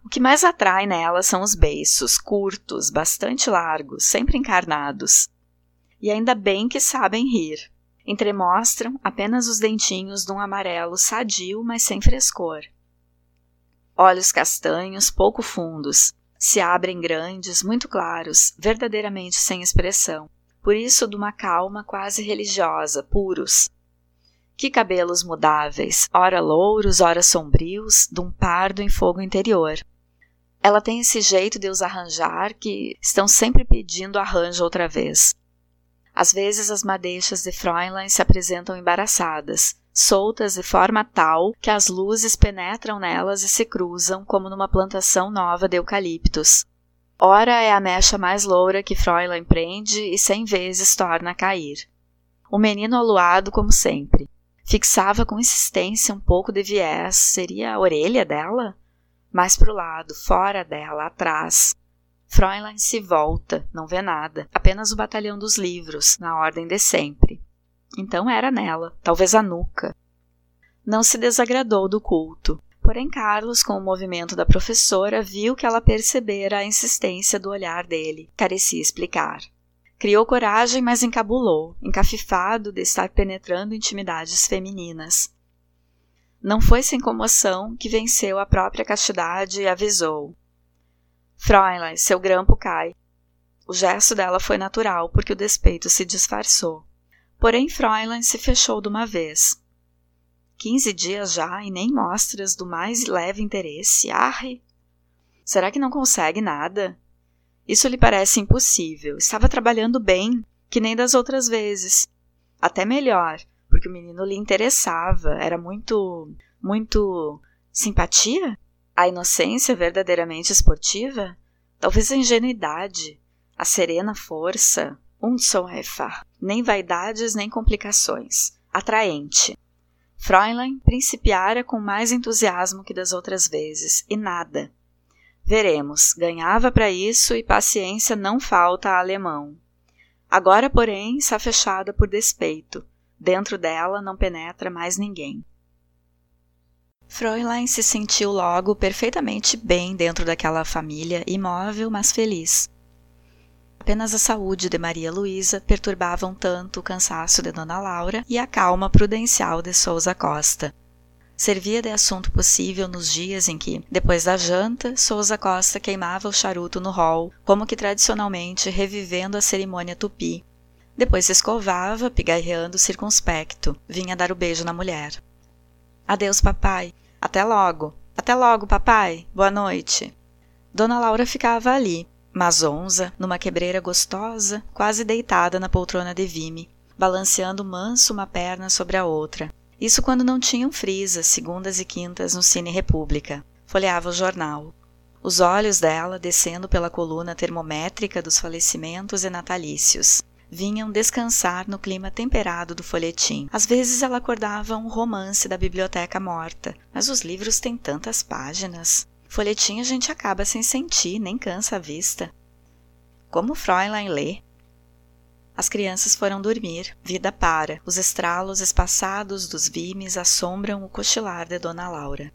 O que mais atrai nela são os beiços, curtos, bastante largos, sempre encarnados, e ainda bem que sabem rir. Entremostram apenas os dentinhos de um amarelo sadio, mas sem frescor. Olhos castanhos, pouco fundos, se abrem grandes, muito claros, verdadeiramente sem expressão, por isso de uma calma quase religiosa, puros. Que cabelos mudáveis, ora louros, ora sombrios, de um pardo em fogo interior. Ela tem esse jeito de os arranjar que estão sempre pedindo arranjo outra vez. Às vezes as madeixas de Fräulein se apresentam embaraçadas, soltas de forma tal que as luzes penetram nelas e se cruzam como numa plantação nova de eucaliptos. Ora é a mecha mais loura que Fräulein prende e cem vezes torna a cair. O menino aluado, como sempre, fixava com insistência um pouco de viés. Seria a orelha dela? Mais para o lado, fora dela, atrás, Fräulein se volta, não vê nada, apenas o batalhão dos livros, na ordem de sempre. Então era nela, talvez a nuca. Não se desagradou do culto, porém Carlos, com o movimento da professora, viu que ela percebera a insistência do olhar dele, carecia explicar. Criou coragem, mas encabulou, encafifado de estar penetrando intimidades femininas. Não foi sem comoção que venceu a própria castidade e avisou: Fräulein, seu grampo cai. O gesto dela foi natural, porque o despeito se disfarçou. Porém, Fräulein se fechou de uma vez. Quinze dias já e nem mostras do mais leve interesse. Arre! Será que não consegue nada? Isso lhe parece impossível. Estava trabalhando bem, que nem das outras vezes. Até melhor, porque o menino lhe interessava, era muito. muito. simpatia? A inocência verdadeiramente esportiva? Talvez a ingenuidade, a serena força, um Unzonhefer, nem vaidades nem complicações. Atraente. Fräulein principiara com mais entusiasmo que das outras vezes, e nada. Veremos, ganhava para isso e paciência não falta a alemão. Agora, porém, está fechada por despeito. Dentro dela não penetra mais ninguém. Fräulein se sentiu logo perfeitamente bem dentro daquela família imóvel, mas feliz. Apenas a saúde de Maria Luísa perturbavam tanto o cansaço de Dona Laura e a calma prudencial de Souza Costa. Servia de assunto possível nos dias em que, depois da janta, Souza Costa queimava o charuto no hall, como que tradicionalmente revivendo a cerimônia tupi. Depois se escovava, pigarreando circunspecto, vinha dar o beijo na mulher. Adeus, papai. Até logo. Até logo, papai. Boa noite. Dona Laura ficava ali, Mazonza, numa quebreira gostosa, quase deitada na poltrona de vime, balanceando manso uma perna sobre a outra. Isso quando não tinham frisas, segundas e quintas no Cine República. Folheava o jornal. Os olhos dela, descendo pela coluna termométrica dos falecimentos e natalícios, vinham descansar no clima temperado do folhetim. Às vezes ela acordava um romance da biblioteca morta, mas os livros têm tantas páginas. Folhetim a gente acaba sem sentir, nem cansa a vista. Como Fräulein lê. As crianças foram dormir, vida para, os estralos espaçados dos vimes assombram o cochilar de Dona Laura.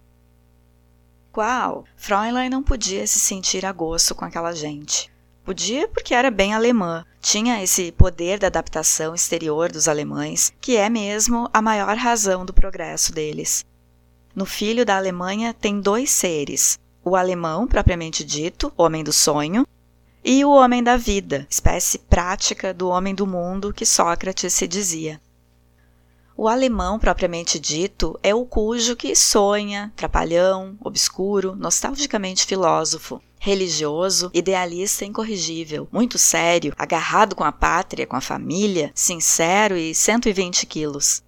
Qual? Fräulein não podia se sentir a gosto com aquela gente. Podia porque era bem alemã, tinha esse poder da adaptação exterior dos alemães, que é mesmo a maior razão do progresso deles. No filho da Alemanha tem dois seres, o alemão propriamente dito, homem do sonho, e o homem da vida, espécie prática do homem do mundo que Sócrates se dizia. O alemão propriamente dito é o cujo que sonha, trapalhão, obscuro, nostalgicamente filósofo, religioso, idealista incorrigível, muito sério, agarrado com a pátria, com a família, sincero e 120 quilos.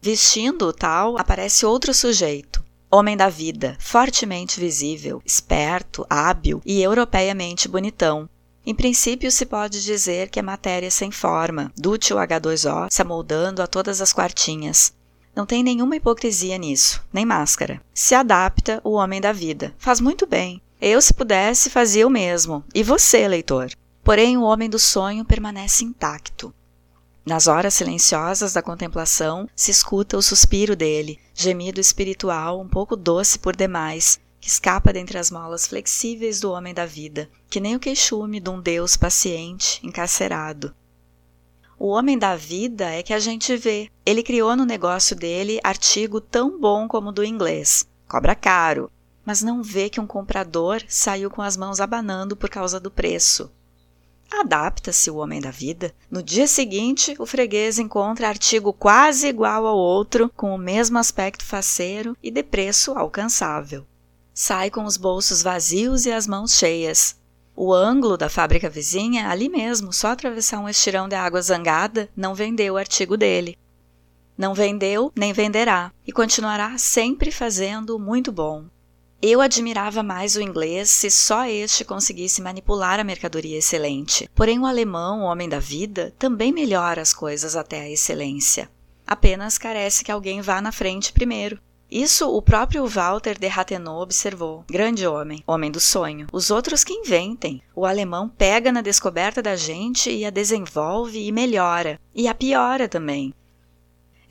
Vestindo o tal, aparece outro sujeito, Homem da vida, fortemente visível, esperto, hábil e europeiamente bonitão. Em princípio, se pode dizer que é matéria sem forma, dútil H2O, se amoldando a todas as quartinhas. Não tem nenhuma hipocrisia nisso, nem máscara. Se adapta o homem da vida. Faz muito bem. Eu, se pudesse, fazia o mesmo. E você, leitor? Porém, o homem do sonho permanece intacto. Nas horas silenciosas da contemplação se escuta o suspiro dele, gemido espiritual um pouco doce por demais, que escapa dentre as molas flexíveis do homem da vida, que nem o queixume de um Deus paciente, encarcerado. O homem da vida é que a gente vê. Ele criou no negócio dele artigo tão bom como o do inglês. Cobra caro, mas não vê que um comprador saiu com as mãos abanando por causa do preço. Adapta-se o homem da vida. No dia seguinte, o freguês encontra artigo quase igual ao outro, com o mesmo aspecto faceiro e de preço alcançável. Sai com os bolsos vazios e as mãos cheias. O ângulo da fábrica vizinha, ali mesmo, só atravessar um estirão de água zangada, não vendeu o artigo dele. Não vendeu, nem venderá, e continuará sempre fazendo muito bom. Eu admirava mais o inglês se só este conseguisse manipular a mercadoria excelente. Porém, o alemão, o homem da vida, também melhora as coisas até a excelência. Apenas carece que alguém vá na frente primeiro. Isso o próprio Walter de Ratenau observou. Grande homem, homem do sonho. Os outros que inventem. O alemão pega na descoberta da gente e a desenvolve e melhora. E a piora também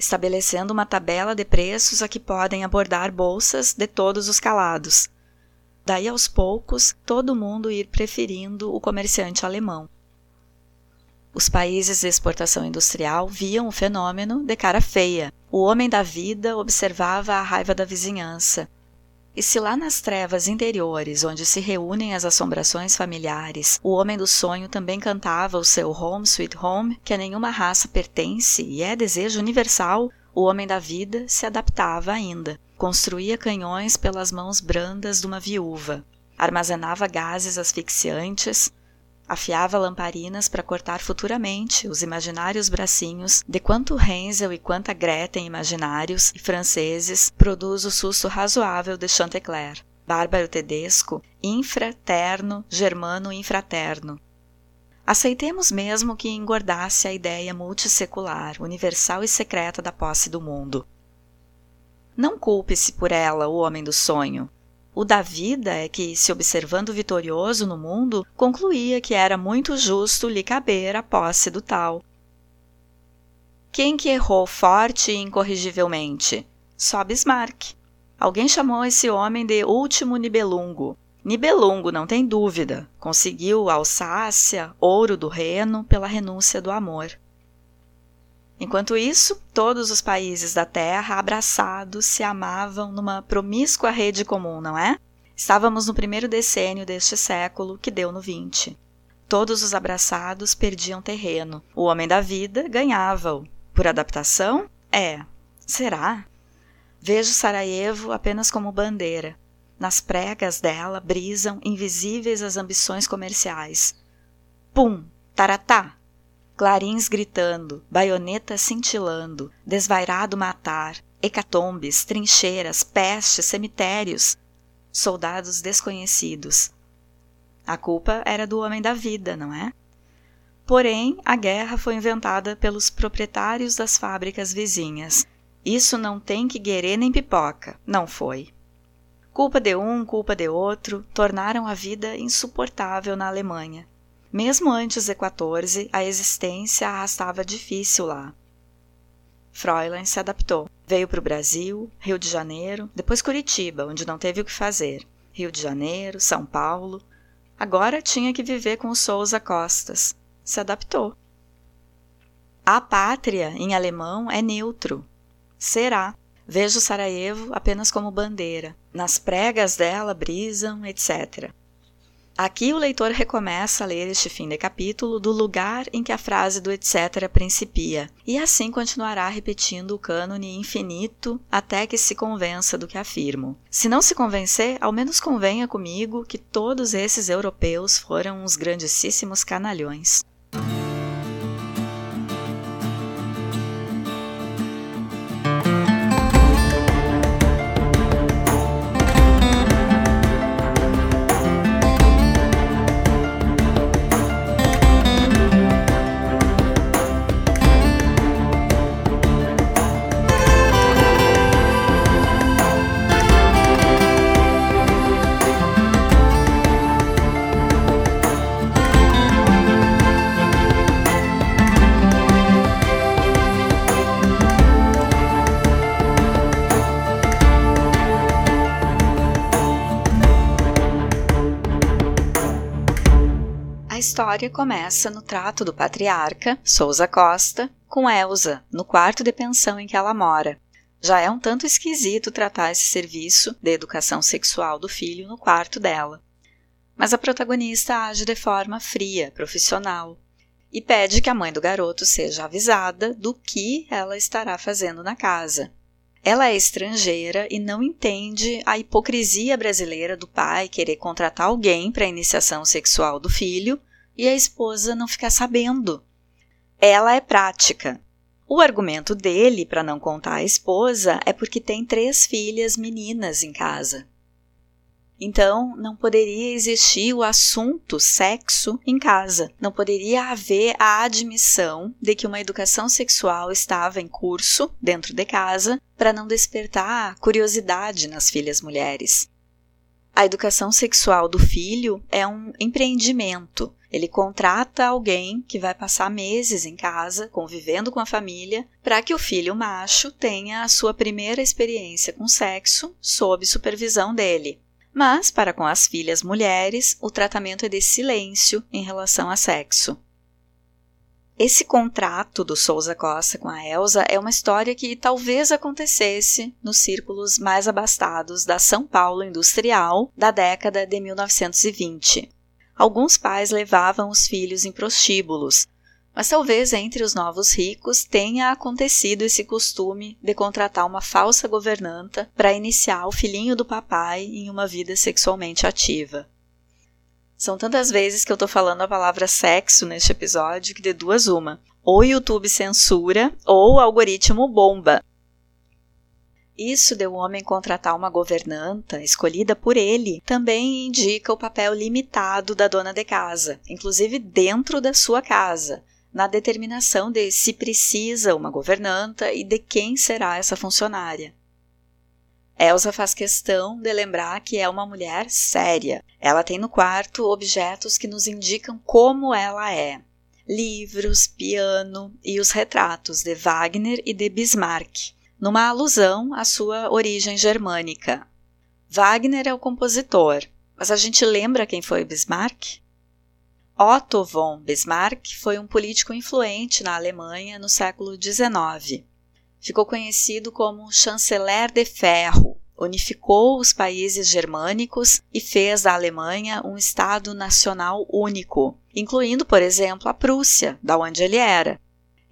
estabelecendo uma tabela de preços a que podem abordar bolsas de todos os calados. Daí aos poucos, todo mundo ir preferindo o comerciante alemão. Os países de exportação industrial viam o fenômeno de cara feia. O homem da vida observava a raiva da vizinhança, e se lá nas trevas interiores, onde se reúnem as assombrações familiares, o homem do sonho também cantava o seu Home Sweet Home, que a nenhuma raça pertence e é desejo universal, o homem da vida se adaptava ainda. Construía canhões pelas mãos brandas de uma viúva, armazenava gases asfixiantes, afiava lamparinas para cortar futuramente os imaginários bracinhos de quanto Hensel e quanta Gretchen imaginários e franceses produz o susto razoável de Chantecler. Bárbaro Tedesco, infraterno, germano infraterno. Aceitemos mesmo que engordasse a ideia multissecular, universal e secreta da posse do mundo. Não culpe-se por ela, o homem do sonho. O da vida é que, se observando vitorioso no mundo, concluía que era muito justo lhe caber a posse do tal. Quem que errou forte e incorrigivelmente? Só Bismarck. Alguém chamou esse homem de último Nibelungo. Nibelungo, não tem dúvida, conseguiu Alsácia, ouro do Reno, pela renúncia do amor. Enquanto isso, todos os países da Terra, abraçados, se amavam numa promíscua rede comum, não é? Estávamos no primeiro decênio deste século, que deu no 20. Todos os abraçados perdiam terreno. O homem da vida ganhava-o. Por adaptação? É. Será? Vejo Sarajevo apenas como bandeira. Nas pregas dela brisam invisíveis as ambições comerciais. Pum! Taratá! Clarins gritando, baionetas cintilando, desvairado matar, hecatombes, trincheiras, pestes, cemitérios, soldados desconhecidos. A culpa era do homem da vida, não é? Porém, a guerra foi inventada pelos proprietários das fábricas vizinhas. Isso não tem que guerê nem pipoca. Não foi. Culpa de um, culpa de outro, tornaram a vida insuportável na Alemanha. Mesmo antes de 14, a existência arrastava difícil lá. Fräulein se adaptou. Veio para o Brasil, Rio de Janeiro, depois Curitiba, onde não teve o que fazer. Rio de Janeiro, São Paulo. Agora tinha que viver com os Souza Costas. Se adaptou. A pátria, em alemão, é neutro. Será. Vejo Sarajevo apenas como bandeira. Nas pregas dela brisam, etc. Aqui o leitor recomeça a ler este fim de capítulo do lugar em que a frase do etc. principia, e assim continuará repetindo o cânone infinito até que se convença do que afirmo. Se não se convencer, ao menos convenha comigo que todos esses europeus foram uns grandíssimos canalhões. História começa no trato do patriarca, Souza Costa, com Elsa, no quarto de pensão em que ela mora. Já é um tanto esquisito tratar esse serviço de educação sexual do filho no quarto dela. Mas a protagonista age de forma fria, profissional, e pede que a mãe do garoto seja avisada do que ela estará fazendo na casa. Ela é estrangeira e não entende a hipocrisia brasileira do pai querer contratar alguém para a iniciação sexual do filho e a esposa não ficar sabendo. Ela é prática. O argumento dele para não contar à esposa é porque tem três filhas meninas em casa. Então, não poderia existir o assunto sexo em casa. Não poderia haver a admissão de que uma educação sexual estava em curso dentro de casa para não despertar curiosidade nas filhas mulheres. A educação sexual do filho é um empreendimento ele contrata alguém que vai passar meses em casa, convivendo com a família, para que o filho macho tenha a sua primeira experiência com sexo sob supervisão dele. Mas, para com as filhas mulheres, o tratamento é de silêncio em relação a sexo. Esse contrato do Souza Costa com a Elsa é uma história que talvez acontecesse nos círculos mais abastados da São Paulo industrial da década de 1920. Alguns pais levavam os filhos em prostíbulos, mas talvez entre os novos ricos tenha acontecido esse costume de contratar uma falsa governanta para iniciar o filhinho do papai em uma vida sexualmente ativa. São tantas vezes que eu estou falando a palavra sexo neste episódio que de duas uma. Ou YouTube censura ou o algoritmo bomba. Isso de o homem contratar uma governanta escolhida por ele também indica o papel limitado da dona de casa, inclusive dentro da sua casa, na determinação de se precisa uma governanta e de quem será essa funcionária. Elsa faz questão de lembrar que é uma mulher séria. Ela tem no quarto objetos que nos indicam como ela é. Livros, piano e os retratos de Wagner e de Bismarck, numa alusão à sua origem germânica. Wagner é o compositor, mas a gente lembra quem foi Bismarck? Otto von Bismarck foi um político influente na Alemanha no século XIX. Ficou conhecido como chanceler de ferro, unificou os países germânicos e fez da Alemanha um Estado nacional único, incluindo, por exemplo, a Prússia, da onde ele era.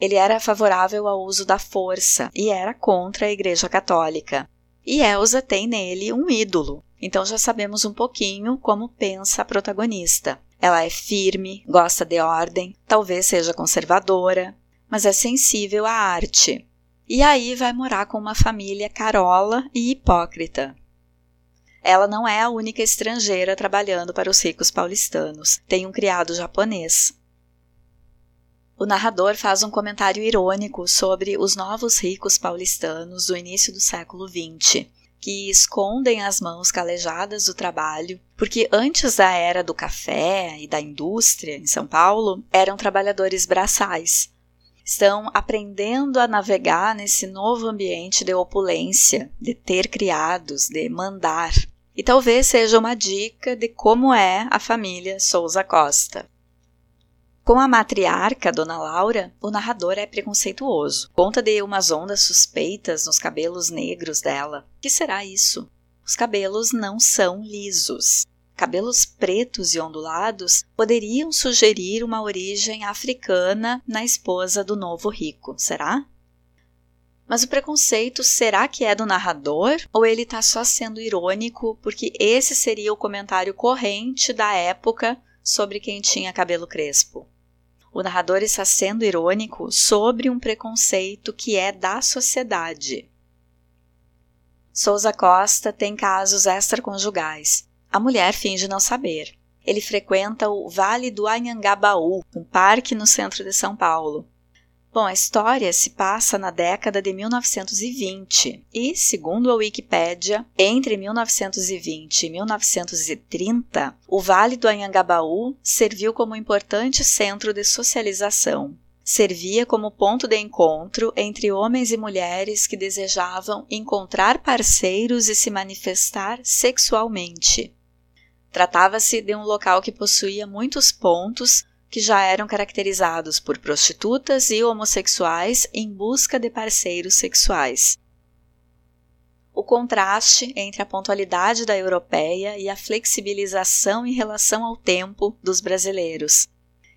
Ele era favorável ao uso da força e era contra a Igreja Católica. E Elsa tem nele um ídolo, então já sabemos um pouquinho como pensa a protagonista. Ela é firme, gosta de ordem, talvez seja conservadora, mas é sensível à arte. E aí vai morar com uma família carola e hipócrita. Ela não é a única estrangeira trabalhando para os ricos paulistanos. Tem um criado japonês. O narrador faz um comentário irônico sobre os novos ricos paulistanos do início do século XX que escondem as mãos calejadas do trabalho, porque antes da era do café e da indústria em São Paulo, eram trabalhadores braçais. Estão aprendendo a navegar nesse novo ambiente de opulência, de ter criados, de mandar. E talvez seja uma dica de como é a família Souza Costa. Com a matriarca, Dona Laura, o narrador é preconceituoso. Conta de umas ondas suspeitas nos cabelos negros dela. Que será isso? Os cabelos não são lisos. Cabelos pretos e ondulados poderiam sugerir uma origem africana na esposa do novo rico, será? Mas o preconceito será que é do narrador ou ele está só sendo irônico porque esse seria o comentário corrente da época sobre quem tinha cabelo crespo? O narrador está sendo irônico sobre um preconceito que é da sociedade. Souza Costa tem casos extraconjugais. A mulher finge não saber. Ele frequenta o Vale do Anhangabaú, um parque no centro de São Paulo. Bom, a história se passa na década de 1920 e, segundo a Wikipédia, entre 1920 e 1930, o Vale do Anhangabaú serviu como importante centro de socialização. Servia como ponto de encontro entre homens e mulheres que desejavam encontrar parceiros e se manifestar sexualmente. Tratava-se de um local que possuía muitos pontos que já eram caracterizados por prostitutas e homossexuais em busca de parceiros sexuais. O contraste entre a pontualidade da europeia e a flexibilização em relação ao tempo dos brasileiros.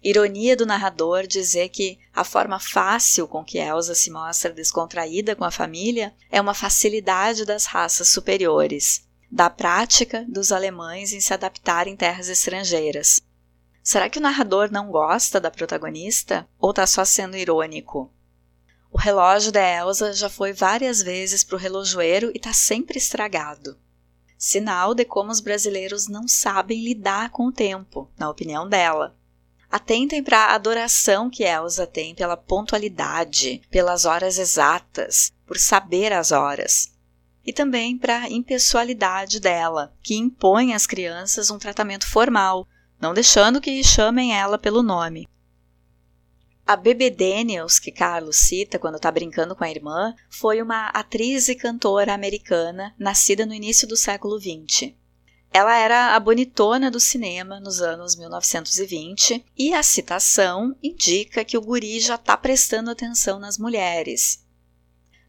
Ironia do narrador dizer que a forma fácil com que Elsa se mostra descontraída com a família é uma facilidade das raças superiores, da prática dos alemães em se adaptar em terras estrangeiras. Será que o narrador não gosta da protagonista ou está só sendo irônico? O relógio da Elsa já foi várias vezes para o relojoeiro e está sempre estragado. Sinal de como os brasileiros não sabem lidar com o tempo, na opinião dela. Atentem para a adoração que Elsa tem pela pontualidade, pelas horas exatas, por saber as horas. E também para a impessoalidade dela, que impõe às crianças um tratamento formal, não deixando que chamem ela pelo nome. A Bebe Daniels, que Carlos cita quando está brincando com a irmã, foi uma atriz e cantora americana nascida no início do século XX. Ela era a bonitona do cinema nos anos 1920 e a citação indica que o guri já está prestando atenção nas mulheres.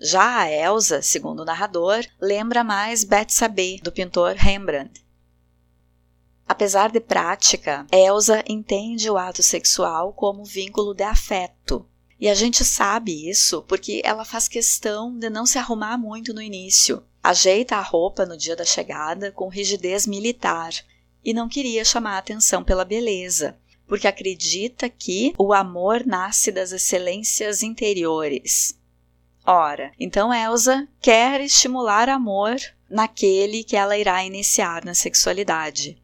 Já a Elsa, segundo o narrador, lembra mais Betsabé, do pintor Rembrandt. Apesar de prática, Elsa entende o ato sexual como vínculo de afeto. E a gente sabe isso porque ela faz questão de não se arrumar muito no início. Ajeita a roupa no dia da chegada com rigidez militar e não queria chamar atenção pela beleza, porque acredita que o amor nasce das excelências interiores. Ora, então Elsa quer estimular amor naquele que ela irá iniciar na sexualidade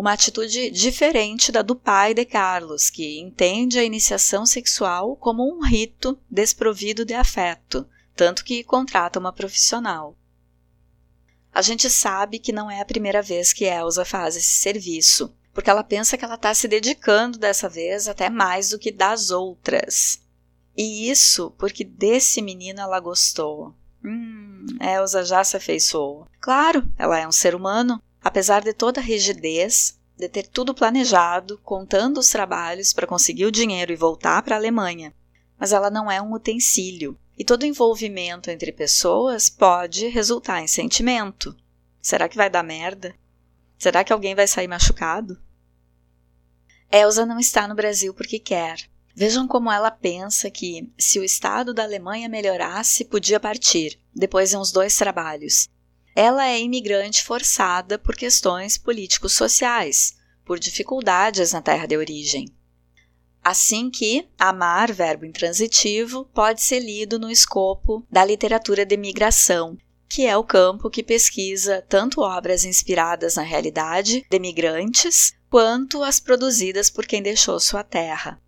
uma atitude diferente da do pai de Carlos, que entende a iniciação sexual como um rito desprovido de afeto, tanto que contrata uma profissional. A gente sabe que não é a primeira vez que Elsa faz esse serviço, porque ela pensa que ela está se dedicando dessa vez até mais do que das outras. E isso porque desse menino ela gostou. Hum, Elsa já se afeiçoou. Claro, ela é um ser humano, apesar de toda a rigidez, de ter tudo planejado, contando os trabalhos para conseguir o dinheiro e voltar para a Alemanha. Mas ela não é um utensílio, e todo envolvimento entre pessoas pode resultar em sentimento. Será que vai dar merda? Será que alguém vai sair machucado? Elsa não está no Brasil porque quer. Vejam como ela pensa que, se o estado da Alemanha melhorasse, podia partir, depois de uns dois trabalhos. Ela é imigrante forçada por questões políticos-sociais, por dificuldades na terra de origem. Assim que amar, verbo intransitivo, pode ser lido no escopo da literatura de migração, que é o campo que pesquisa tanto obras inspiradas na realidade de migrantes, quanto as produzidas por quem deixou sua terra.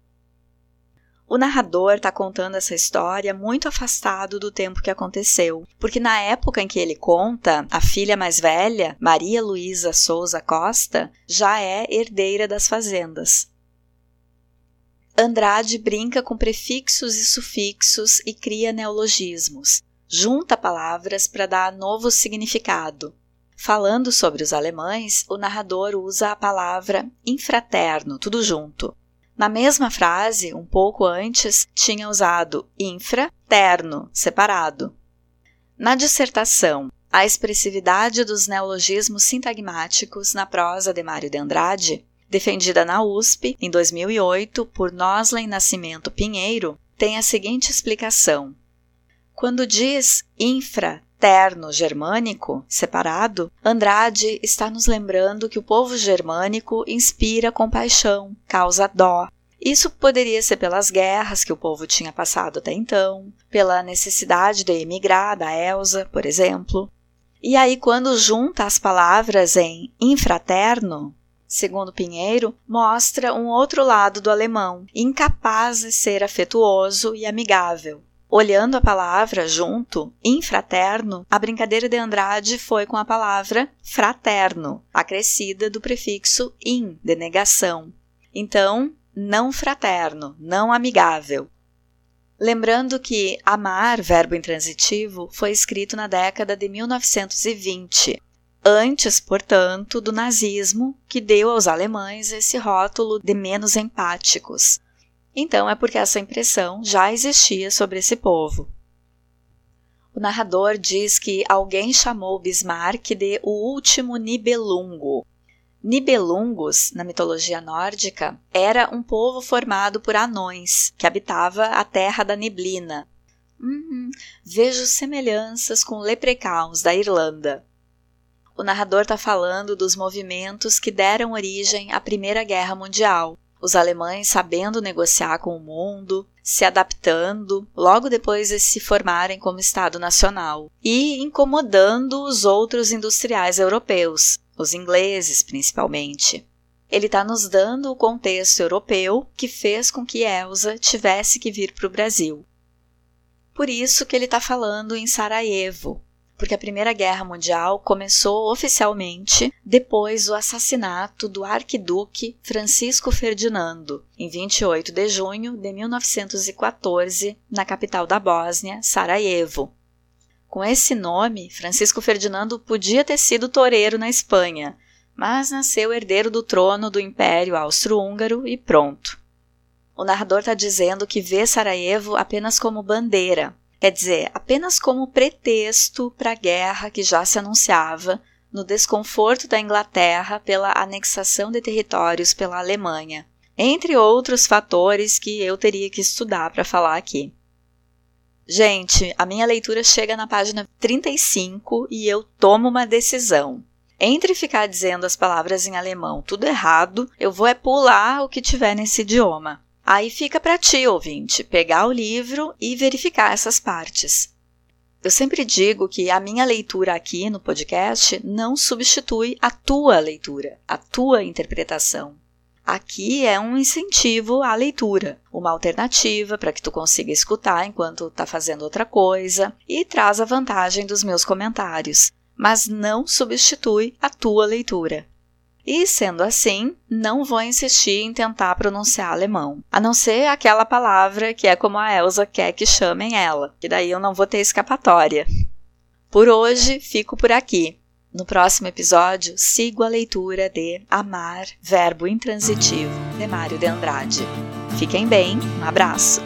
O narrador está contando essa história muito afastado do tempo que aconteceu, porque na época em que ele conta, a filha mais velha, Maria Luísa Souza Costa, já é herdeira das fazendas. Andrade brinca com prefixos e sufixos e cria neologismos, junta palavras para dar novo significado. Falando sobre os alemães, o narrador usa a palavra infraterno, tudo junto, na mesma frase, um pouco antes, tinha usado infra, terno, separado. Na dissertação, a expressividade dos neologismos sintagmáticos na prosa de Mário de Andrade, defendida na USP em 2008 por Noslen Nascimento Pinheiro, tem a seguinte explicação. Quando diz infra, terno germânico, separado, Andrade está nos lembrando que o povo germânico inspira compaixão, causa dó. Isso poderia ser pelas guerras que o povo tinha passado até então, pela necessidade de emigrar da Elsa, por exemplo. E aí, quando junta as palavras em infraterno, segundo Pinheiro, mostra um outro lado do alemão, incapaz de ser afetuoso e amigável. Olhando a palavra junto, infraterno, a brincadeira de Andrade foi com a palavra fraterno, acrescida do prefixo in, de negação. Então, não fraterno, não amigável. Lembrando que amar, verbo intransitivo, foi escrito na década de 1920, antes, portanto, do nazismo, que deu aos alemães esse rótulo de menos empáticos. Então é porque essa impressão já existia sobre esse povo. O narrador diz que alguém chamou Bismarck de o último Nibelungo. Nibelungos, na mitologia nórdica, era um povo formado por anões que habitava a Terra da Neblina. Hum, vejo semelhanças com leprechauns da Irlanda. O narrador está falando dos movimentos que deram origem à Primeira Guerra Mundial, os alemães sabendo negociar com o mundo, se adaptando logo depois de se formarem como Estado Nacional e incomodando os outros industriais europeus, os ingleses principalmente. Ele está nos dando o contexto europeu que fez com que Elsa tivesse que vir para o Brasil. Por isso que ele está falando em Sarajevo, porque a Primeira Guerra Mundial começou oficialmente depois do assassinato do arquiduque Francisco Ferdinando, em 28 de junho de 1914, na capital da Bósnia, Sarajevo. Com esse nome, Francisco Ferdinando podia ter sido toureiro na Espanha, mas nasceu herdeiro do trono do Império Austro-Húngaro e pronto. O narrador está dizendo que vê Sarajevo apenas como bandeira, Quer dizer, apenas como pretexto para a guerra que já se anunciava no desconforto da Inglaterra pela anexação de territórios pela Alemanha, entre outros fatores que eu teria que estudar para falar aqui. Gente, a minha leitura chega na página 35 e eu tomo uma decisão. Entre ficar dizendo as palavras em alemão tudo errado, eu vou é pular o que tiver nesse idioma. Aí fica para ti, ouvinte, pegar o livro e verificar essas partes. Eu sempre digo que a minha leitura aqui no podcast não substitui a tua leitura, a tua interpretação. Aqui é um incentivo à leitura, uma alternativa para que tu consiga escutar enquanto está fazendo outra coisa e traz a vantagem dos meus comentários. mas não substitui a tua leitura. E sendo assim, não vou insistir em tentar pronunciar alemão, a não ser aquela palavra que é como a Elsa quer que chamem ela, que daí eu não vou ter escapatória. Por hoje, fico por aqui. No próximo episódio, sigo a leitura de Amar, Verbo Intransitivo, de Mário de Andrade. Fiquem bem, um abraço!